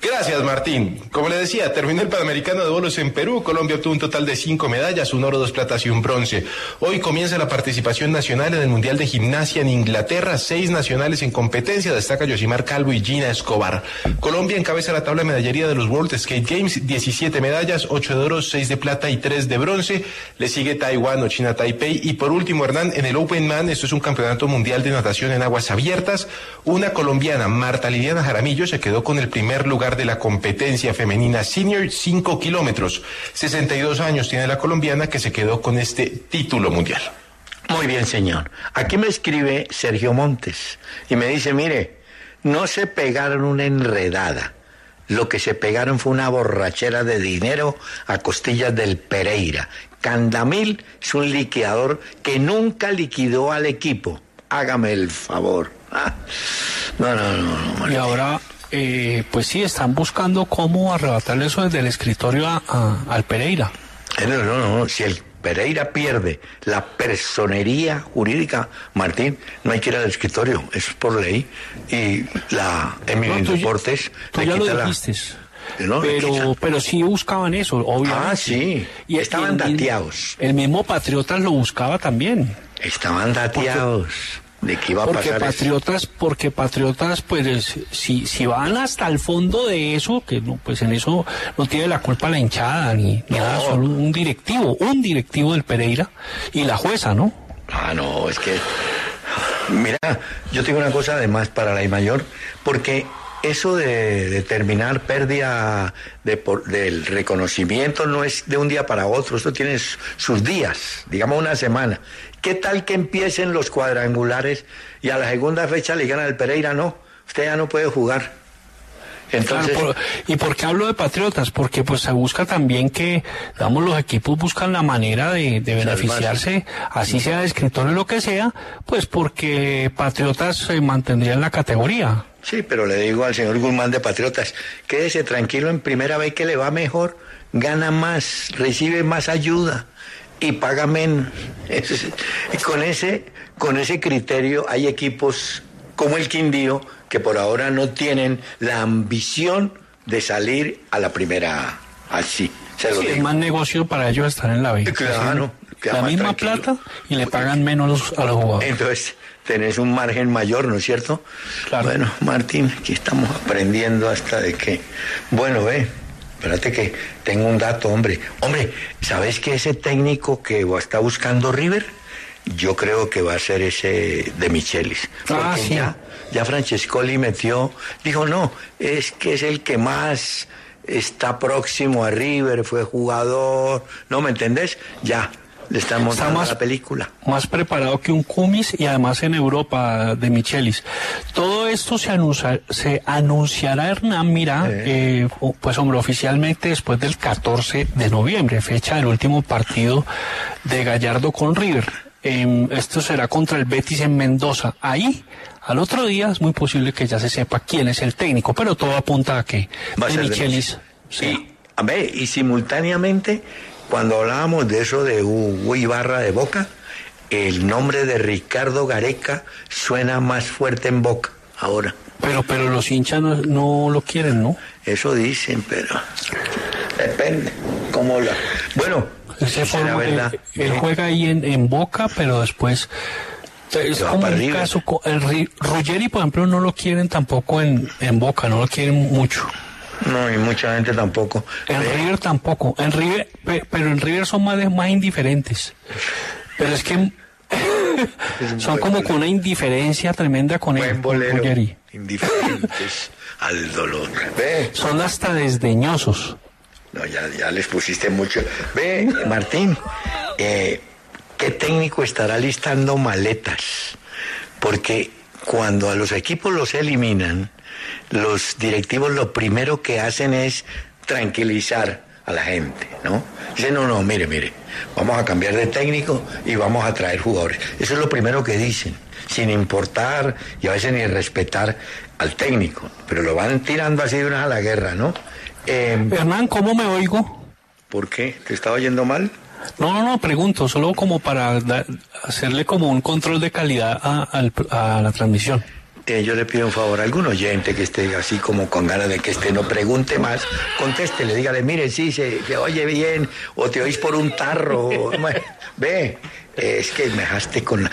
Gracias, Martín. Como le decía, terminó el Panamericano de Bolos en Perú. Colombia obtuvo un total de cinco medallas, un oro, dos platas y un bronce. Hoy comienza la participación nacional en el Mundial de Gimnasia en Inglaterra. Seis nacionales en competencia. Destaca Yosimar Calvo y Gina Escobar. Colombia encabeza la tabla de medallería de los World Skate Games. 17 medallas, ocho de oro, seis de plata y tres de bronce. Le sigue Taiwán o China Taipei. Y por último, Hernán, en el Open Man, esto es un campeonato mundial de natación en aguas abiertas. Una colombiana, Marta Liliana Jaramillo, se quedó con el primer lugar de la competencia femenina senior 5 kilómetros. 62 años tiene la colombiana que se quedó con este título mundial. Muy bien, señor. Aquí me escribe Sergio Montes y me dice, mire, no se pegaron una enredada. Lo que se pegaron fue una borrachera de dinero a costillas del Pereira. Candamil es un liquidador que nunca liquidó al equipo. Hágame el favor. Ah. No, no, no, no. Y ahora, eh, pues sí, están buscando cómo arrebatarle eso desde el escritorio a- a- al Pereira. Eh, No, no, no, si el Pereira pierde la personería jurídica, Martín, no hay que ir al escritorio, eso es por ley. Y la Emily No, Deportes le ya lo quita la- dijiste. No, pero, quita. pero sí buscaban eso, obviamente. Ah, sí. Estaban el dateados. El mismo Patriotas lo buscaba también. Estaban dateados de que iba a Porque pasar eso. Patriotas, porque Patriotas, pues, si, si van hasta el fondo de eso, que no, pues en eso no tiene la culpa la hinchada ni nada, solo un directivo, un directivo del Pereira y la jueza, ¿no? Ah, no, es que. Mira, yo tengo una cosa además para la I mayor, porque eso de determinar pérdida de por- del reconocimiento no es de un día para otro, eso tiene sus días, digamos una semana. ¿Qué tal que empiecen los cuadrangulares y a la segunda fecha le ganan al Pereira? No, usted ya no puede jugar. Entonces, Claro, por- ¿Y por qué hablo de patriotas? Porque pues se busca también que, digamos, los equipos buscan la manera de, de beneficiarse, así sea de escritor o lo que sea, pues porque patriotas se mantendrían la categoría. Sí, pero le digo al señor Guzmán de Patriotas, quédese tranquilo en primera vez que le va mejor, gana más, recibe más ayuda y paga menos. Y con ese, con ese criterio hay equipos como el Quindío que por ahora no tienen la ambición de salir a la primera así. Se lo Sí, es digo. más negocio para ellos estar en la B. Claro, La misma tranquilo. plata y le pagan menos a los jugadores. Entonces, tenés un margen mayor, ¿no es cierto? Claro. Bueno, Martín, aquí estamos aprendiendo hasta de que... Bueno, ve, espérate que tengo un dato, hombre. Hombre, ¿sabes que ese técnico que está buscando River? Yo creo que va a ser ese de Michelis. Ah, Porque sí. ya, ya Francescoli metió, dijo, no, es que es el que más está próximo a River, fue jugador, ¿no me entendés? Ya, le están montando más- la película. más preparado que un Cumis y además en Europa de Michelis. Todo esto se, anuncia- se anunciará, Hernán, mira, eh, pues hombre, oficialmente después del 14 de noviembre, fecha del último partido de Gallardo con River. Em, esto será contra el Betis en Mendoza. Ahí, al otro día, es muy posible que ya se sepa quién es el técnico, pero todo apunta a que Va de Michelis. Y, a ver, y simultáneamente, cuando hablábamos de eso de Hugo Ibarra de Boca, el nombre de Ricardo Gareca suena más fuerte en Boca ahora. Pero, pero los hinchas no, no lo quieren, ¿no? Eso dicen, pero depende. ¿Cómo la... Bueno, Él, se será forma- verdad. él- él ¿eh? juega ahí en, en Boca, pero después es como un caso. El, Ri- Ruggeri, por ejemplo, no lo quieren tampoco en, en Boca, no lo quieren mucho. No, y mucha gente tampoco. En Ve, River tampoco. En River, pe- pero en River son más, más indiferentes. Pero es que son como con una indiferencia tremenda con. Buen con bolero. Indiferentes al dolor. Ve, Son hasta desdeñosos. No, ya, ya les pusiste mucho. Ve, Martín, eh, ¿qué técnico estará listando maletas? Porque cuando a los equipos los eliminan, los directivos lo primero que hacen es tranquilizar a la gente, ¿no? Dicen, no, no, mire, mire, vamos a cambiar de técnico y vamos a traer jugadores. Eso es lo primero que dicen, sin importar y a veces ni respetar al técnico, pero lo van tirando así de una a la guerra, ¿no? Eh, Hernán, ¿cómo me oigo? ¿Por qué? ¿Te estaba oyendo mal? No, no, no, pregunto, solo como para da- hacerle como un control de calidad a, al- a la transmisión. Eh, yo le pido un favor a algún oyente que esté así como con ganas de que esté, no pregunte más, contéstele, dígale, mire, sí, se, oye bien, o te oís por un tarro, o- ve, es que me dejaste con la...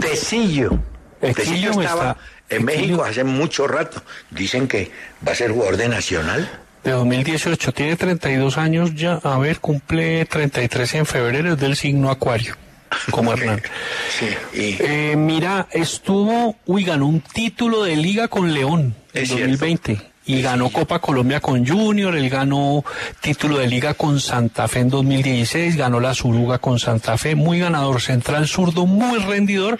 Tecillo. Tecillo estaba está- en México hace mucho rato. Dicen que va a ser jugador de Nacional. De 2018, tiene 32 años ya, a ver, cumple 33 en febrero, es del signo Acuario, como Hernán. Sí, y... Eh, mira, estuvo, uy, ganó un título de liga con León en Es cierto. 2020 y ganó Copa Colombia con Junior, él ganó título de liga con Santa Fe en 2016, ganó la Suruga con Santa Fe, muy ganador, central zurdo, muy rendidor,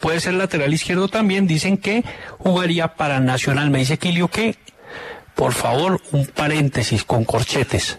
puede ser lateral izquierdo también, dicen que jugaría para Nacional, me dice Quilio que, por favor, un paréntesis con corchetes.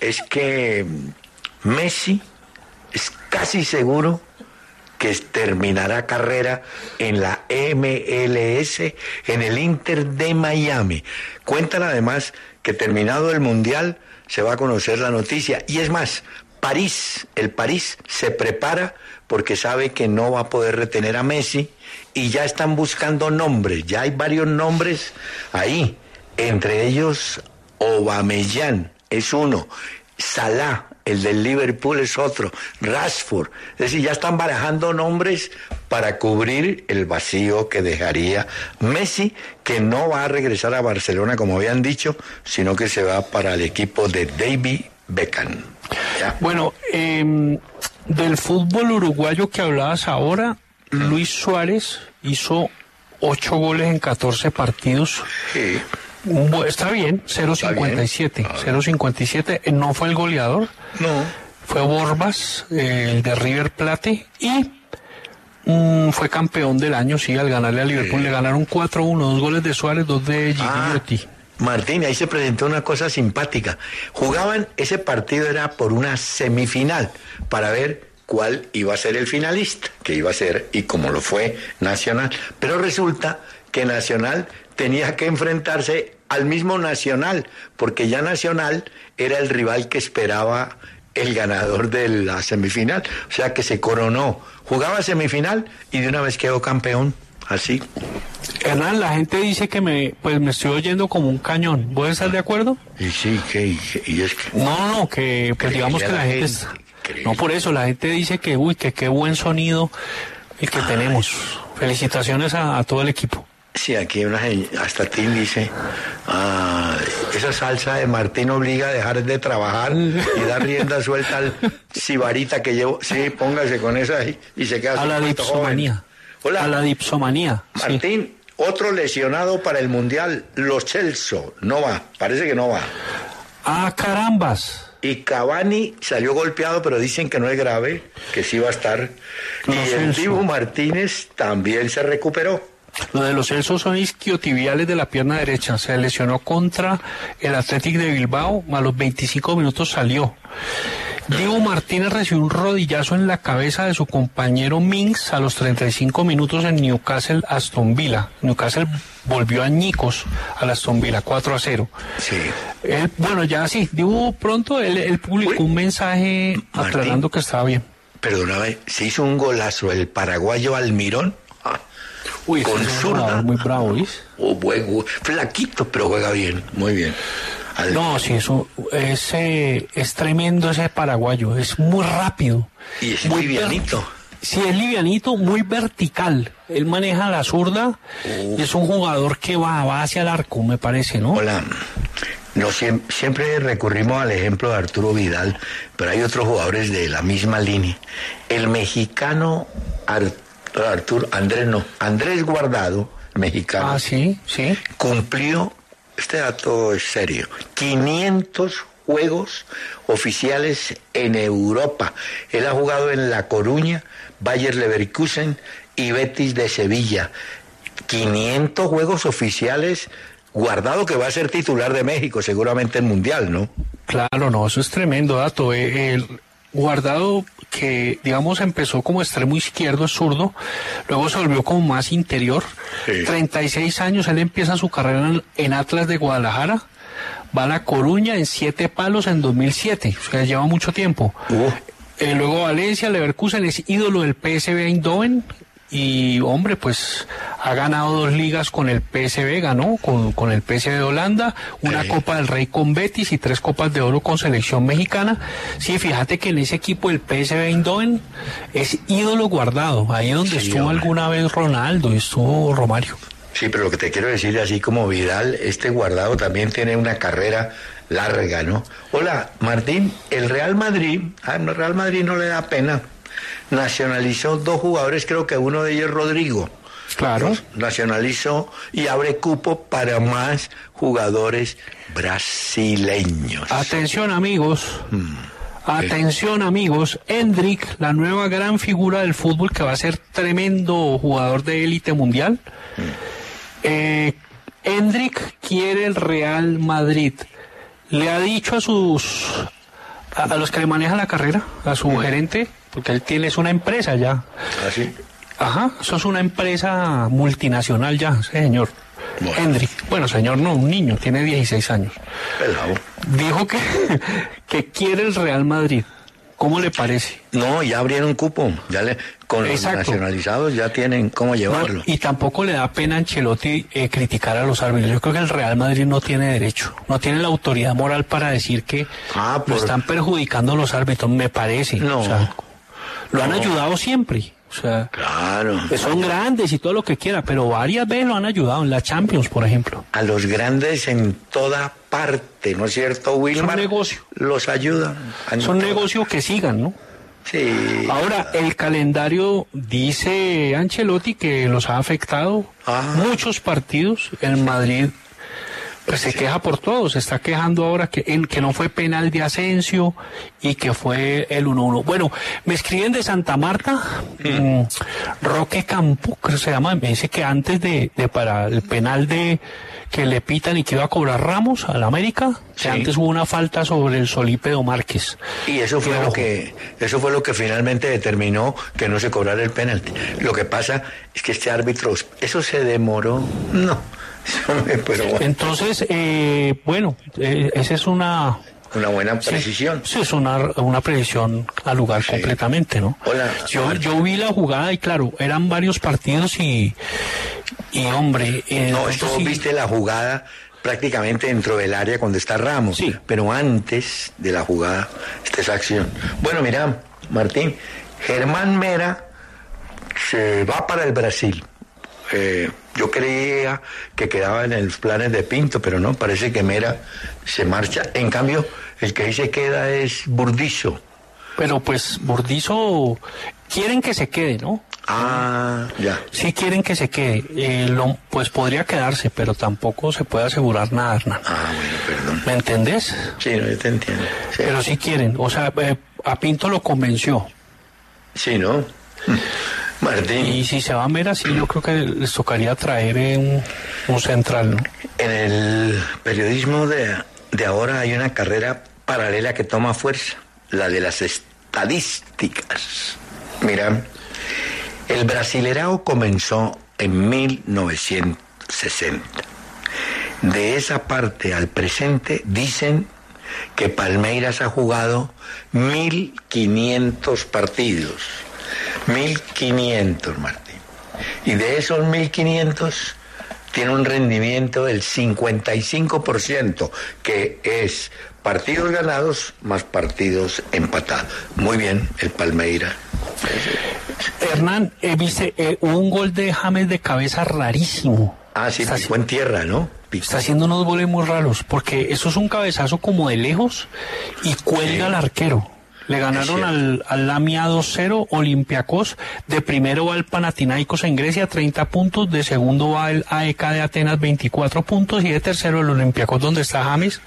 Es que Messi es casi seguro que terminará carrera en la MLS, en el Inter de Miami. Cuentan además que terminado el Mundial se va a conocer la noticia. Y es más, París, el París se prepara porque sabe que no va a poder retener a Messi y ya están buscando nombres, ya hay varios nombres ahí, entre ellos Obameyán es uno, Salah, el del Liverpool es otro, Rashford, es decir, ya están barajando nombres para cubrir el vacío que dejaría Messi, que no va a regresar a Barcelona como habían dicho, sino que se va para el equipo de David Beckham. Bueno, em, del fútbol uruguayo que hablabas ahora, Luis Suárez hizo ocho goles en 14 partidos. Sí. Está bien, 0.57. 0.57. Eh, no fue el goleador. No. Fue Borbas, eh, el de River Plate. Y mm, fue campeón del año, sí, al ganarle a Liverpool. Le ganaron 4-1, dos goles de Suárez, dos de Gigliotti. Ah, Martín, ahí se presentó una cosa simpática. Jugaban, ese partido era por una semifinal, para ver cuál iba a ser el finalista, que iba a ser, y como lo fue, Nacional. Pero resulta que Nacional tenía que enfrentarse al mismo Nacional, porque ya Nacional era el rival que esperaba el ganador de la semifinal, o sea que se coronó, jugaba semifinal y de una vez quedó campeón, así. Hernán, la gente dice que me, pues me estoy oyendo como un cañón. ¿Puedes estar de acuerdo? Y sí, que, y, es que... No, no, que pues digamos que la, gente... no, por eso, la gente dice que, uy, que qué buen sonido el que tenemos. Felicitaciones a todo el equipo. Sí, aquí una hasta Tim dice, ah, esa salsa de Martín obliga a dejar de trabajar y dar rienda suelta al sibarita que llevo. Sí, póngase con esa y, y se queda. A la dipsomanía. Hola. A la dipsomanía. Martín, otro lesionado para el Mundial, Los Celso, no va, parece que no va. Ah, carambas. Y Cavani salió golpeado, pero dicen que no es grave, que sí va a estar. y el Dibu Martínez también se recuperó. Lo de los Celsos son isquiotibiales de la pierna derecha. Se lesionó contra el Athletic de Bilbao, a los 25 minutos salió. Diego Martínez recibió un rodillazo en la cabeza de su compañero Minks a los 35 minutos en Newcastle Aston Villa. Newcastle volvió a Ñicos a Aston Villa 4 a 0. Sí. bueno, ya sí, Diego pronto él, publicó un mensaje aclarando que estaba bien. Perdóname, se hizo un golazo el paraguayo Almirón Uy, con zurda. Muy bravo. Oh, buen, flaquito, pero juega bien, muy bien. No, sí, eso, ese, es tremendo ese paraguayo, es muy rápido. Y es muy livianito. Sí, es livianito, muy vertical. Él maneja la zurda y es un jugador que va, va hacia el arco, me parece, ¿no? Hola. No, siempre recurrimos al ejemplo de Arturo Vidal, pero hay otros jugadores de la misma línea. El mexicano Arturo Arturo, Andrés no, Andrés Guardado, mexicano. Ah, sí, sí. Cumplió, este dato es serio, 500 juegos oficiales en Europa. Él ha jugado en La Coruña, Bayer Leverkusen y Betis de Sevilla. 500 juegos oficiales guardado que va a ser titular de México, seguramente el Mundial, ¿no? Claro, no, eso es tremendo dato. Eh, el, Guardado que, digamos, empezó como extremo izquierdo, es zurdo, luego se volvió como más interior. 36 años, él empieza su carrera en, Atlas de Guadalajara, va a La Coruña en siete palos en 2007, o sea, lleva mucho tiempo. Eh, luego Valencia, Leverkusen es ídolo del PSV Eindhoven, y hombre, pues ha ganado dos ligas con el PSV, ganó con, con el PSV de Holanda, una Copa del Rey con Betis y tres Copas de Oro con selección mexicana. Sí, fíjate que en ese equipo el PSV Eindhoven es ídolo guardado, ahí donde estuvo alguna vez Ronaldo y estuvo Romario. Sí, pero lo que te quiero decir, así como Vidal, este guardado también tiene una carrera larga, ¿no? Hola, Martín, el Real Madrid, ah, el Real Madrid no le da pena nacionalizó dos jugadores, creo que uno de ellos Rodrigo. Claro. nacionalizó y abre cupo para más jugadores brasileños. Atención amigos. Mm. Atención amigos, Hendrik, la nueva gran figura del fútbol que va a ser tremendo jugador de élite mundial. Mm. Eh, Hendrik quiere el Real Madrid. Le ha dicho a sus a, los que le manejan la carrera, a su mm. gerente, porque él tiene es una empresa ya. ¿Ah, sí? Ajá, eso es una empresa multinacional ya, señor. Bueno. Bueno, señor, no, un niño, tiene 16 años. Pelado. Dijo que, que quiere el Real Madrid. ¿Cómo le parece? No, ya abrieron cupo, ya le, con los nacionalizados ya tienen cómo llevarlo. No, y tampoco le da pena a Ancelotti eh, criticar a los árbitros. Yo creo que el Real Madrid no tiene derecho, no tiene la autoridad moral para decir que Ah, lo están perjudicando los árbitros, me parece. No. O sea, lo han ayudado siempre. O sea, Claro. que son grandes y todo lo que quiera, pero varias veces lo han ayudado en la Champions, por ejemplo. A los grandes en toda parte, ¿no es cierto, Wilmar? negocio. Los ayudan. En Son negocios que sigan, ¿no? Sí. Ahora, el calendario dice Ancelotti que los ha afectado Ah. muchos partidos. El Madrid pues se queja por todo, se está quejando ahora que, en, que no fue penal de Asensio y que fue el 1-1. Bueno, me escriben de Santa Marta, mm, Roque Campo, creo que se llama, me dice que antes de, de para el penal de que le pitan y que iba a cobrar Ramos al América, que antes hubo una falta sobre el Solípedo Márquez. Y eso fue lo que eso fue lo que finalmente determinó que no se cobrara el penalti. Lo que pasa es que este árbitro, eso se demoró. No. Pero bueno, Entonces, eh, bueno, eh, esa es una... una buena precisión. Sí, es una, una precisión al lugar completamente, ¿no? Hola. Yo, yo vi la jugada y claro, eran varios partidos y, y hombre... eh, No, esto sí- viste la jugada prácticamente dentro del área cuando está Ramos. Sí. Pero antes de la jugada, esta es acción. Bueno, mira, Martín, Germán Mera se va para el Brasil. Eh, yo creía que quedaba en los planes de Pinto, pero no, parece que Mera se marcha. En cambio, el que ahí se queda es Burdizo. Pero pues Bordizo quieren que se quede, ¿no? Ah, ya. Sí quieren que se quede. Eh, lo- pues podría quedarse, pero tampoco se puede asegurar nada, Hernán. Ah, bueno, perdón. ¿Me entendés? Sí, no, yo te entiendo. Sí, Pero sí quieren. O sea, eh, a Pinto lo convenció. sí ¿no? Martín. Y si se va a ver así, yo creo que les tocaría traer eh, un, un central, ¿no? En el periodismo de, de ahora hay una carrera paralela que toma fuerza, la de las estadísticas. Mira, el Brasilerao comenzó en 1960. De esa parte al presente dicen que Palmeiras ha jugado 1.500 partidos. 1.500, Martín. Y de esos 1.500 tiene un rendimiento del 55%, que es partidos ganados más partidos empatados. Muy bien, el Palmeira. Hernán, eh, viste, eh, hubo un gol de James de cabeza rarísimo. Ah, sí, Está picó en tierra, ¿no? Picó. Está haciendo unos goles muy raros, porque eso es un cabezazo como de lejos y cuelga Sí. al arquero. Le ganaron al, al Lamia 2-0 Olympiacos. De primero va el Panathinaikos en Grecia, 30 puntos. De segundo va el AEK de Atenas, 24 puntos. Y de tercero el Olympiacos, donde está James,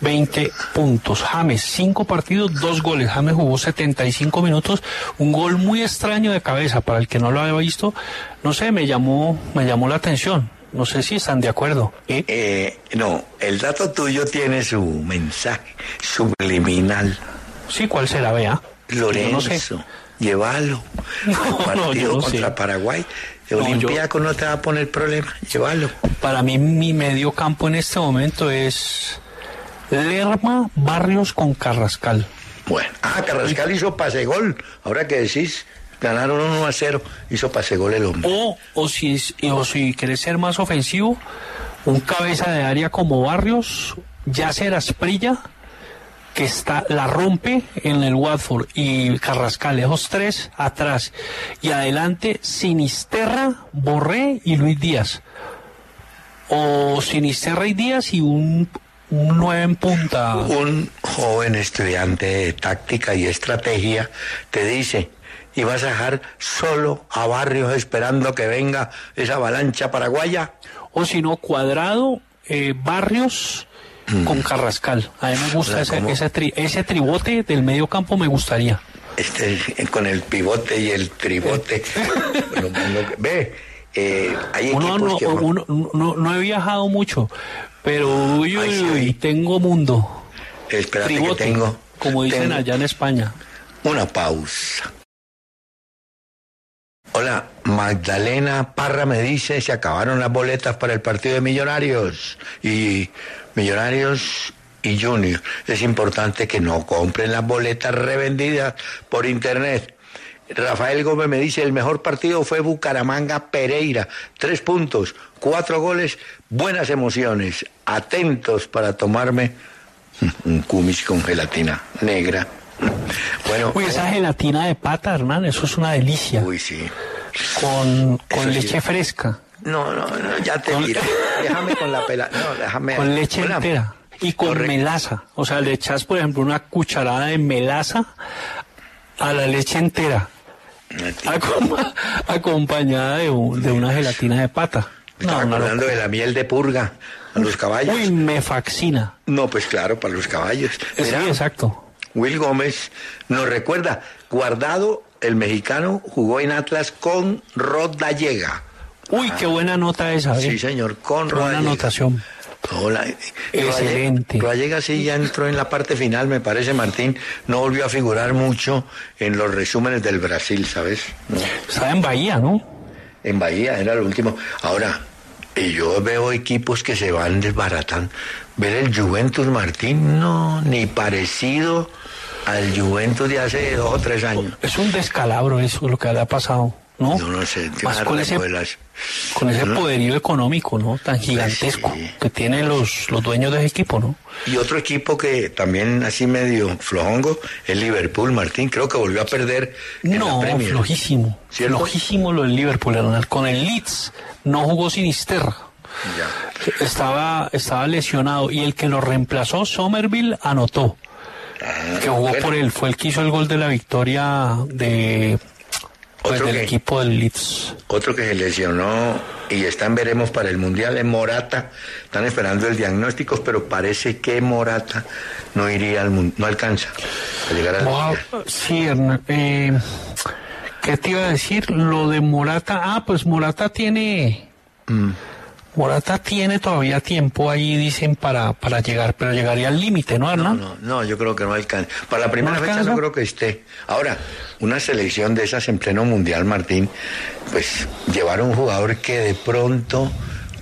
20 puntos. James, 5 partidos, 2 goles. James jugó 75 minutos. Un gol muy extraño de cabeza. Para el que no lo había visto, no sé, me llamó, me llamó la atención. No sé si están de acuerdo. ¿eh? Eh, no, el dato tuyo tiene su mensaje subliminal. Sí, ¿cuál será, vea? Lorenzo, no sé. llévalo. No, partido no contra sé. Paraguay. El yo- Olympiaco no te va a poner problema, llévalo. Para mí, mi medio campo en este momento es Lerma, Barrios con Carrascal. Bueno, ah, Carrascal hizo pase gol. Ahora que decís, ganaron 1 a 0, hizo pase gol el hombre. O, o, si, o si querés ser más ofensivo, un cabeza de área como Barrios, Yacer Asprilla, que está, la rompe en el Watford, y Carrascal, esos tres atrás. Y adelante, Sinisterra, Borré y Luis Díaz. O Sinisterra y Díaz y un, un nueve en punta. Un joven estudiante de táctica y estrategia te dice, ¿y vas a dejar solo a Barrios esperando que venga esa avalancha paraguaya? O si no, Cuadrado, eh, Barrios con Carrascal. A mí me gusta. O sea, ese, ese, tri- ese tribote del medio campo, me gustaría. Este, con el pivote y el tribote. Ve, eh, hay Uno, equipos no, que... uno- no, no he viajado mucho, pero uy, tengo mundo. Espérate que Tribote, tengo... como dicen tengo allá en España. Una pausa. Hola, Magdalena Parra me dice, se acabaron las boletas para el partido de Millonarios. Y Millonarios y Junior. Es importante que no compren las boletas revendidas por internet. Rafael Gómez me dice, el mejor partido fue Bucaramanga Pereira. Tres puntos, cuatro goles, buenas emociones. Atentos para tomarme un cumis con gelatina negra. Bueno, Uy, esa gelatina de pata, hermano, eso es una delicia. Uy, sí. Con, con leche fresca. No, no, no, ya te diré. Déjame con la pela. No, déjame. Con leche entera. Y con melaza. O sea, le echas, por ejemplo, una cucharada de melaza a la leche entera. acompañada de, de, una gelatina de pata. Estaba hablando de la miel de purga a los caballos. Uy, me fascina. No, pues claro, para los caballos. sí, exacto. Will Gómez nos recuerda, guardado, el mexicano jugó en Atlas con Rodallega. Uy, qué buena nota esa. ¿eh? Sí, señor, con. Buena anotación. Hola. Excelente. Rodallega sí ya entró en la parte final, me parece, Martín. No volvió a figurar mucho en los resúmenes del Brasil, ¿sabes? Estaba en Bahía, ¿no? En Bahía, era lo último. Ahora, yo veo equipos que se van desbaratando. Ver el Juventus Martín, no, ni parecido al Juventus de hace dos o tres años. Es un descalabro eso, lo que le ha pasado. ¿No? No, sé, Más con ese, con ese poderío económico, ¿no? Tan gigantesco que tienen los, los dueños de ese equipo, ¿no? Y otro equipo que también así medio flojongo es Liverpool, Martín. Creo que volvió a perder. no, flojísimo. Flojísimo lo del Liverpool. Con el Leeds no jugó Sinisterra. Ya. Estaba, estaba lesionado y el que lo reemplazó, Somerville, anotó. Ah, que jugó por él, fue el que hizo el gol de la victoria de pues del equipo del Leeds. Otro que se lesionó y están veremos para el Mundial en Morata. Están esperando el diagnóstico, pero parece que Morata no iría al no alcanza a llegar al Mundial. Sí, eh, ¿qué te iba a decir? Lo de Morata. Ah, pues Morata tiene... Mm. Morata tiene todavía tiempo ahí, dicen, para, para llegar, pero llegaría al límite, ¿no? No, no, no, yo creo que no alcanza. Para la primera fecha no creo que esté. Ahora, una selección de esas en pleno mundial, Martín, pues llevar a un jugador que de pronto...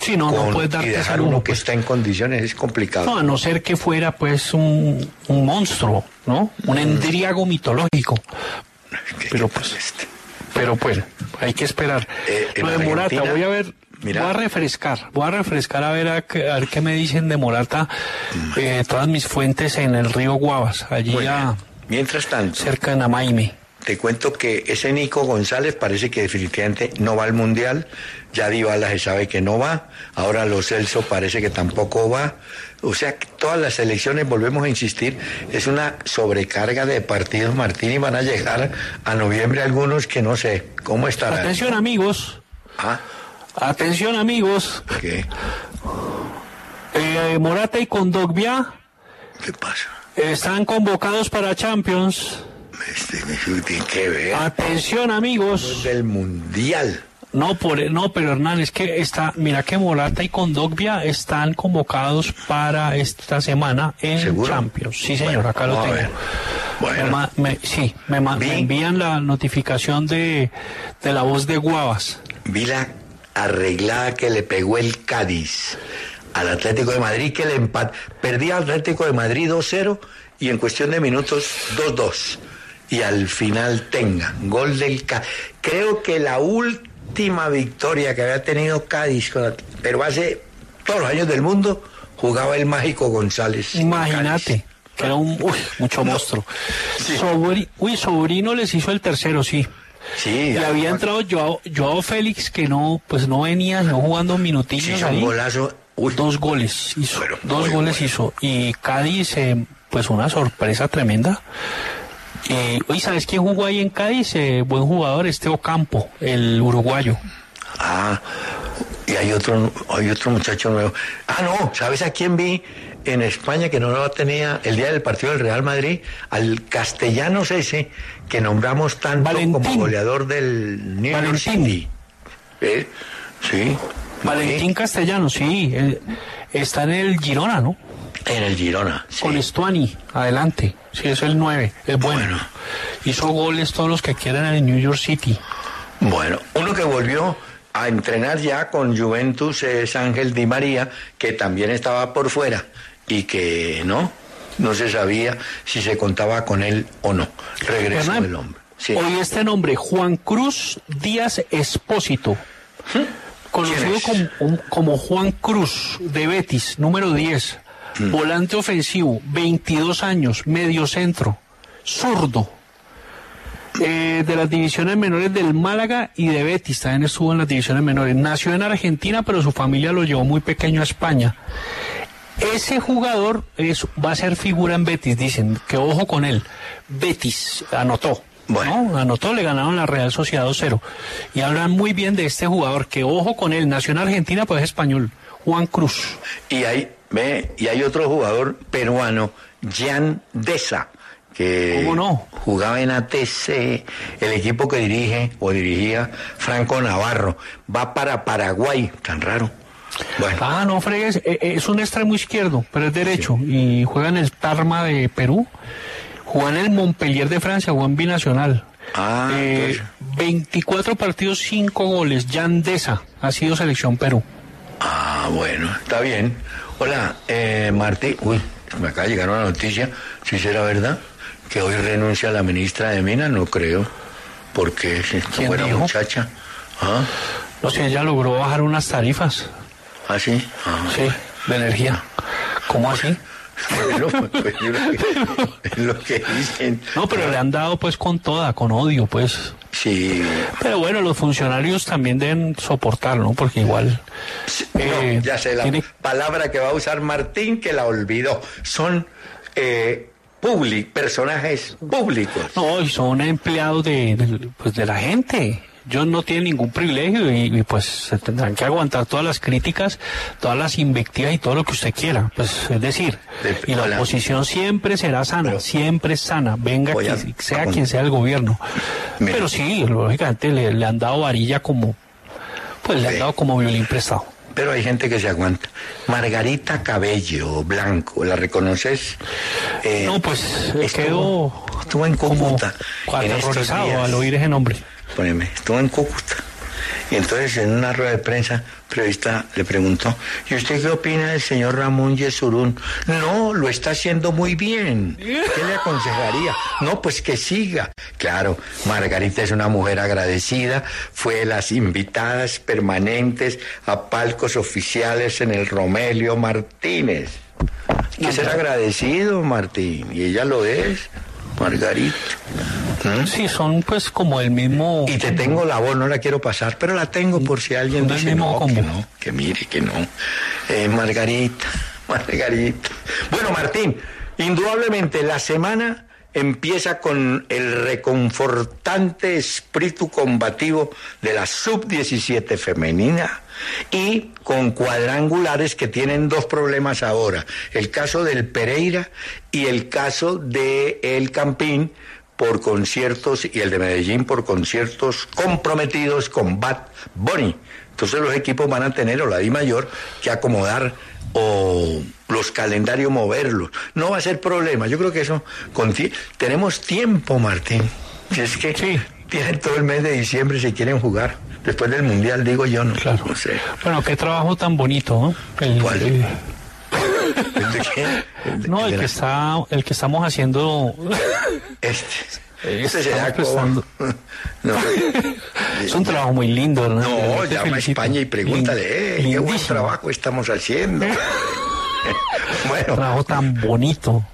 Sí, no, no puede darte y dejar uno que pues. está en condiciones es complicado. No, a no ser que fuera pues un, un monstruo, ¿no? Un mm. endriago mitológico. pero pues... Pero pues, hay que esperar. Eh, Lo de Morata, voy a ver Voy a refrescar, voy a refrescar a ver, a, ver qué me dicen de Morata eh, todas mis fuentes en el río Guavas, allí Mientras tanto, cerca de Namaime. Te cuento que ese Nico González parece que definitivamente no va al Mundial, ya Dybala se sabe que no va, ahora Lo Celso parece que tampoco va, o sea, todas las elecciones, volvemos a insistir, es una sobrecarga de partidos, Martín, y van a llegar a noviembre algunos que no sé cómo estarán. Atención amigos. ¿Ah? Atención amigos. ¿Qué? Eh, Morata y Condogbia. ¿Qué pasa? Están convocados para Champions. Este, que ver. Atención amigos. Del Mundial. No, por, no, pero Hernán, es que está, mira que Morata y Condogbia están convocados para esta semana en Champions. Sí, señor, acá lo tengo. Bueno. sí, me, me, envían la notificación de, de la voz de Guavas. Vi la arreglada que le pegó el Cádiz al Atlético de Madrid, que le empat... perdía Atlético de Madrid 2-0 y en cuestión de minutos 2-2. Y al final tenga gol del Cádiz. Creo que la última victoria que había tenido Cádiz, pero hace todos los años del mundo, jugaba el mágico González. Imagínate. Que era un mucho monstruo. uy, sobrino les hizo el tercero, sí. Sí, y había entrado Joao, Joao, Félix que no, pues no venía, no jugando minutillos. Sí, un golazo. dos goles hizo, dos goles hizo. Y Cádiz, eh, pues una sorpresa tremenda. y ¿sabes quién jugó ahí en Cádiz? Eh, buen jugador, este Ocampo, el uruguayo. Ah, y hay otro, hay otro muchacho nuevo. Ah, no, ¿sabes a quién vi? en España que no lo tenía el día del partido del Real Madrid al castellanos ese que nombramos tanto como goleador del New York City. ¿Eh? Sí. Valentín Castellanos, sí. está en el Girona, ¿no? En el Girona. Sí. Con Estuani, adelante. Sí, es el 9. Es bueno. bueno. Hizo goles todos los que quieran en el New York City. Bueno, uno que volvió a entrenar ya con Juventus es Ángel Di María, que también estaba por fuera y que no, no se sabía si se contaba con él o no. Regreso Hernán, del hombre. Sí. Hoy este nombre, Juan Cruz Díaz Espósito, conocido ¿Quién es? como, como Juan Cruz de Betis, número 10, Mm. volante ofensivo, 22 años, medio centro, zurdo. eh, de las divisiones menores del Málaga y de Betis, también estuvo en las divisiones menores. Nació en Argentina, pero su familia lo llevó muy pequeño a España. Ese jugador es, va a ser figura en Betis, dicen, que ojo con él. Betis anotó. ¿no? Anotó, le ganaron la Real Sociedad 2-0. Y hablan muy bien de este jugador, que ojo con él, nació en Argentina, pues es español, Juan Cruz. Y hay, ve, y hay otro jugador peruano, Jan Deza, que ¿Cómo no? jugaba en ATC, el equipo que dirige o dirigía Franco Navarro. Va para Paraguay, tan raro. Bueno, Ah, no fregues, eh, eh, es un extremo izquierdo, pero es derecho. Y juega en el Tarma de Perú, juega en el Montpellier de Francia, juega en Binacional. Ah, Eh, 24 partidos, 5 goles. Yandesa ha sido selección Perú. ah, bueno, está bien. Hola, eh, Martí. Uy, me acaba de llegar una noticia, si será verdad, que hoy renuncia la ministra de Minas, no creo. Porque si esta ¿Quién buena dijo? muchacha. ¿Ah? No sé, ella logró bajar unas tarifas, ¿Ah, sí? Ah, sí, de energía. ¿Cómo así? Bueno, pues, yo lo que- lo que dicen. No, pero le han dado pues con toda, con odio, pues. Sí. Pero bueno, los funcionarios también deben soportar, ¿no? Porque igual... eh, No, ya sé la tiene- palabra que va a usar Martín que la olvidó. Son eh, public, personajes públicos. No, y son empleados de, de- pues de la gente. Ellos no tienen ningún privilegio y, y, pues se tendrán que aguantar todas las críticas, todas las invectivas y todo lo que usted quiera. Pues es decir, De- y la oposición siempre será sana, Pero- siempre sana, venga a- sea a quien sea el gobierno. Mira. Pero sí, lógicamente le, le han dado varilla como, pues le han dado como violín prestado. Pero hay gente que se aguanta. Margarita Cabello Blanco, ¿la reconoces? Eh, No, pues estuvo, quedó estuvo en Cúcuta. aterrorizado al oír ese nombre. Poneme, estuvo en Cúcuta. Y entonces en una rueda de prensa, periodista le preguntó, ¿y usted qué opina del señor Ramón Yesurún? No, lo está haciendo muy bien. ¿Qué le aconsejaría? No, pues que siga. Claro, Margarita es una mujer agradecida, fue de las invitadas permanentes a palcos oficiales en el Romelio Martínez. Hay que ser agradecido, Martín, y ella lo es, Margarita. ¿Mm? Sí, son pues como el mismo... Y te tengo la voz, no la quiero pasar, pero la tengo por si alguien dice mismo no, que no, que mire, que no. Eh, Margarita, Margarita. Bueno, Martín, indudablemente la semana empieza con el reconfortante espíritu combativo de la sub-17 femenina y con cuadrangulares que tienen dos problemas ahora, el caso del Pereira y el caso de El Campín por conciertos y el de Medellín por conciertos comprometidos con Bad Bunny. Entonces los equipos van a tener o la Di Mayor que acomodar o los calendarios moverlos. No va a ser problema. Yo creo que eso con tenemos tiempo, Martín. Si es que Sí. tienen todo el mes de diciembre si quieren jugar. Después del mundial digo yo, no, Claro. no sé. Bueno, qué trabajo tan bonito, ¿no? El, ¿Cuál? el- ¿El de qué? El de- no, de el la- que está, el que estamos haciendo Este. Eh, Este será como... No. es un trabajo muy lindo, ¿verdad? No, Te llama a. España y pregúntale, eh, qué buen trabajo estamos haciendo. bueno, Trabajo tan bonito.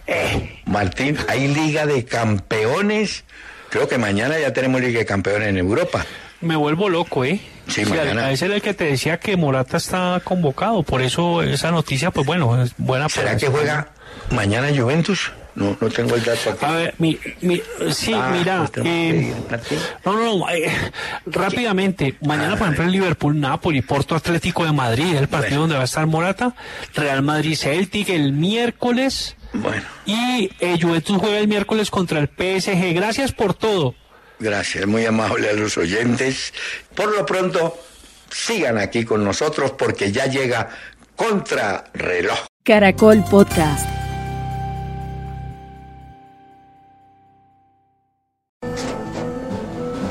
Martín, hay Liga de Campeones. Creo que mañana ya tenemos Liga de Campeones en Europa. Me vuelvo loco, ¿eh? Sí, a- mañana. A ese era el que te decía que Morata está convocado. Por eso esa noticia, pues bueno, es buena ¿Será para que juega mañana Juventus? No, no tengo el dato aquí. A ver, mi, mi- sí, Ah, mira, pues eh, no, no, no, eh, rápidamente, mañana por ejemplo el Liverpool, Napoli, Porto Atlético de Madrid, el partido Bueno. donde va a estar Morata, Real Madrid Celtic el miércoles Bueno, y eh, Juventus juega el miércoles contra el PSG. Gracias por todo. gracias, muy amable a los oyentes. Por lo pronto, sigan aquí con nosotros porque ya llega Contrarreloj. Caracol Podcast.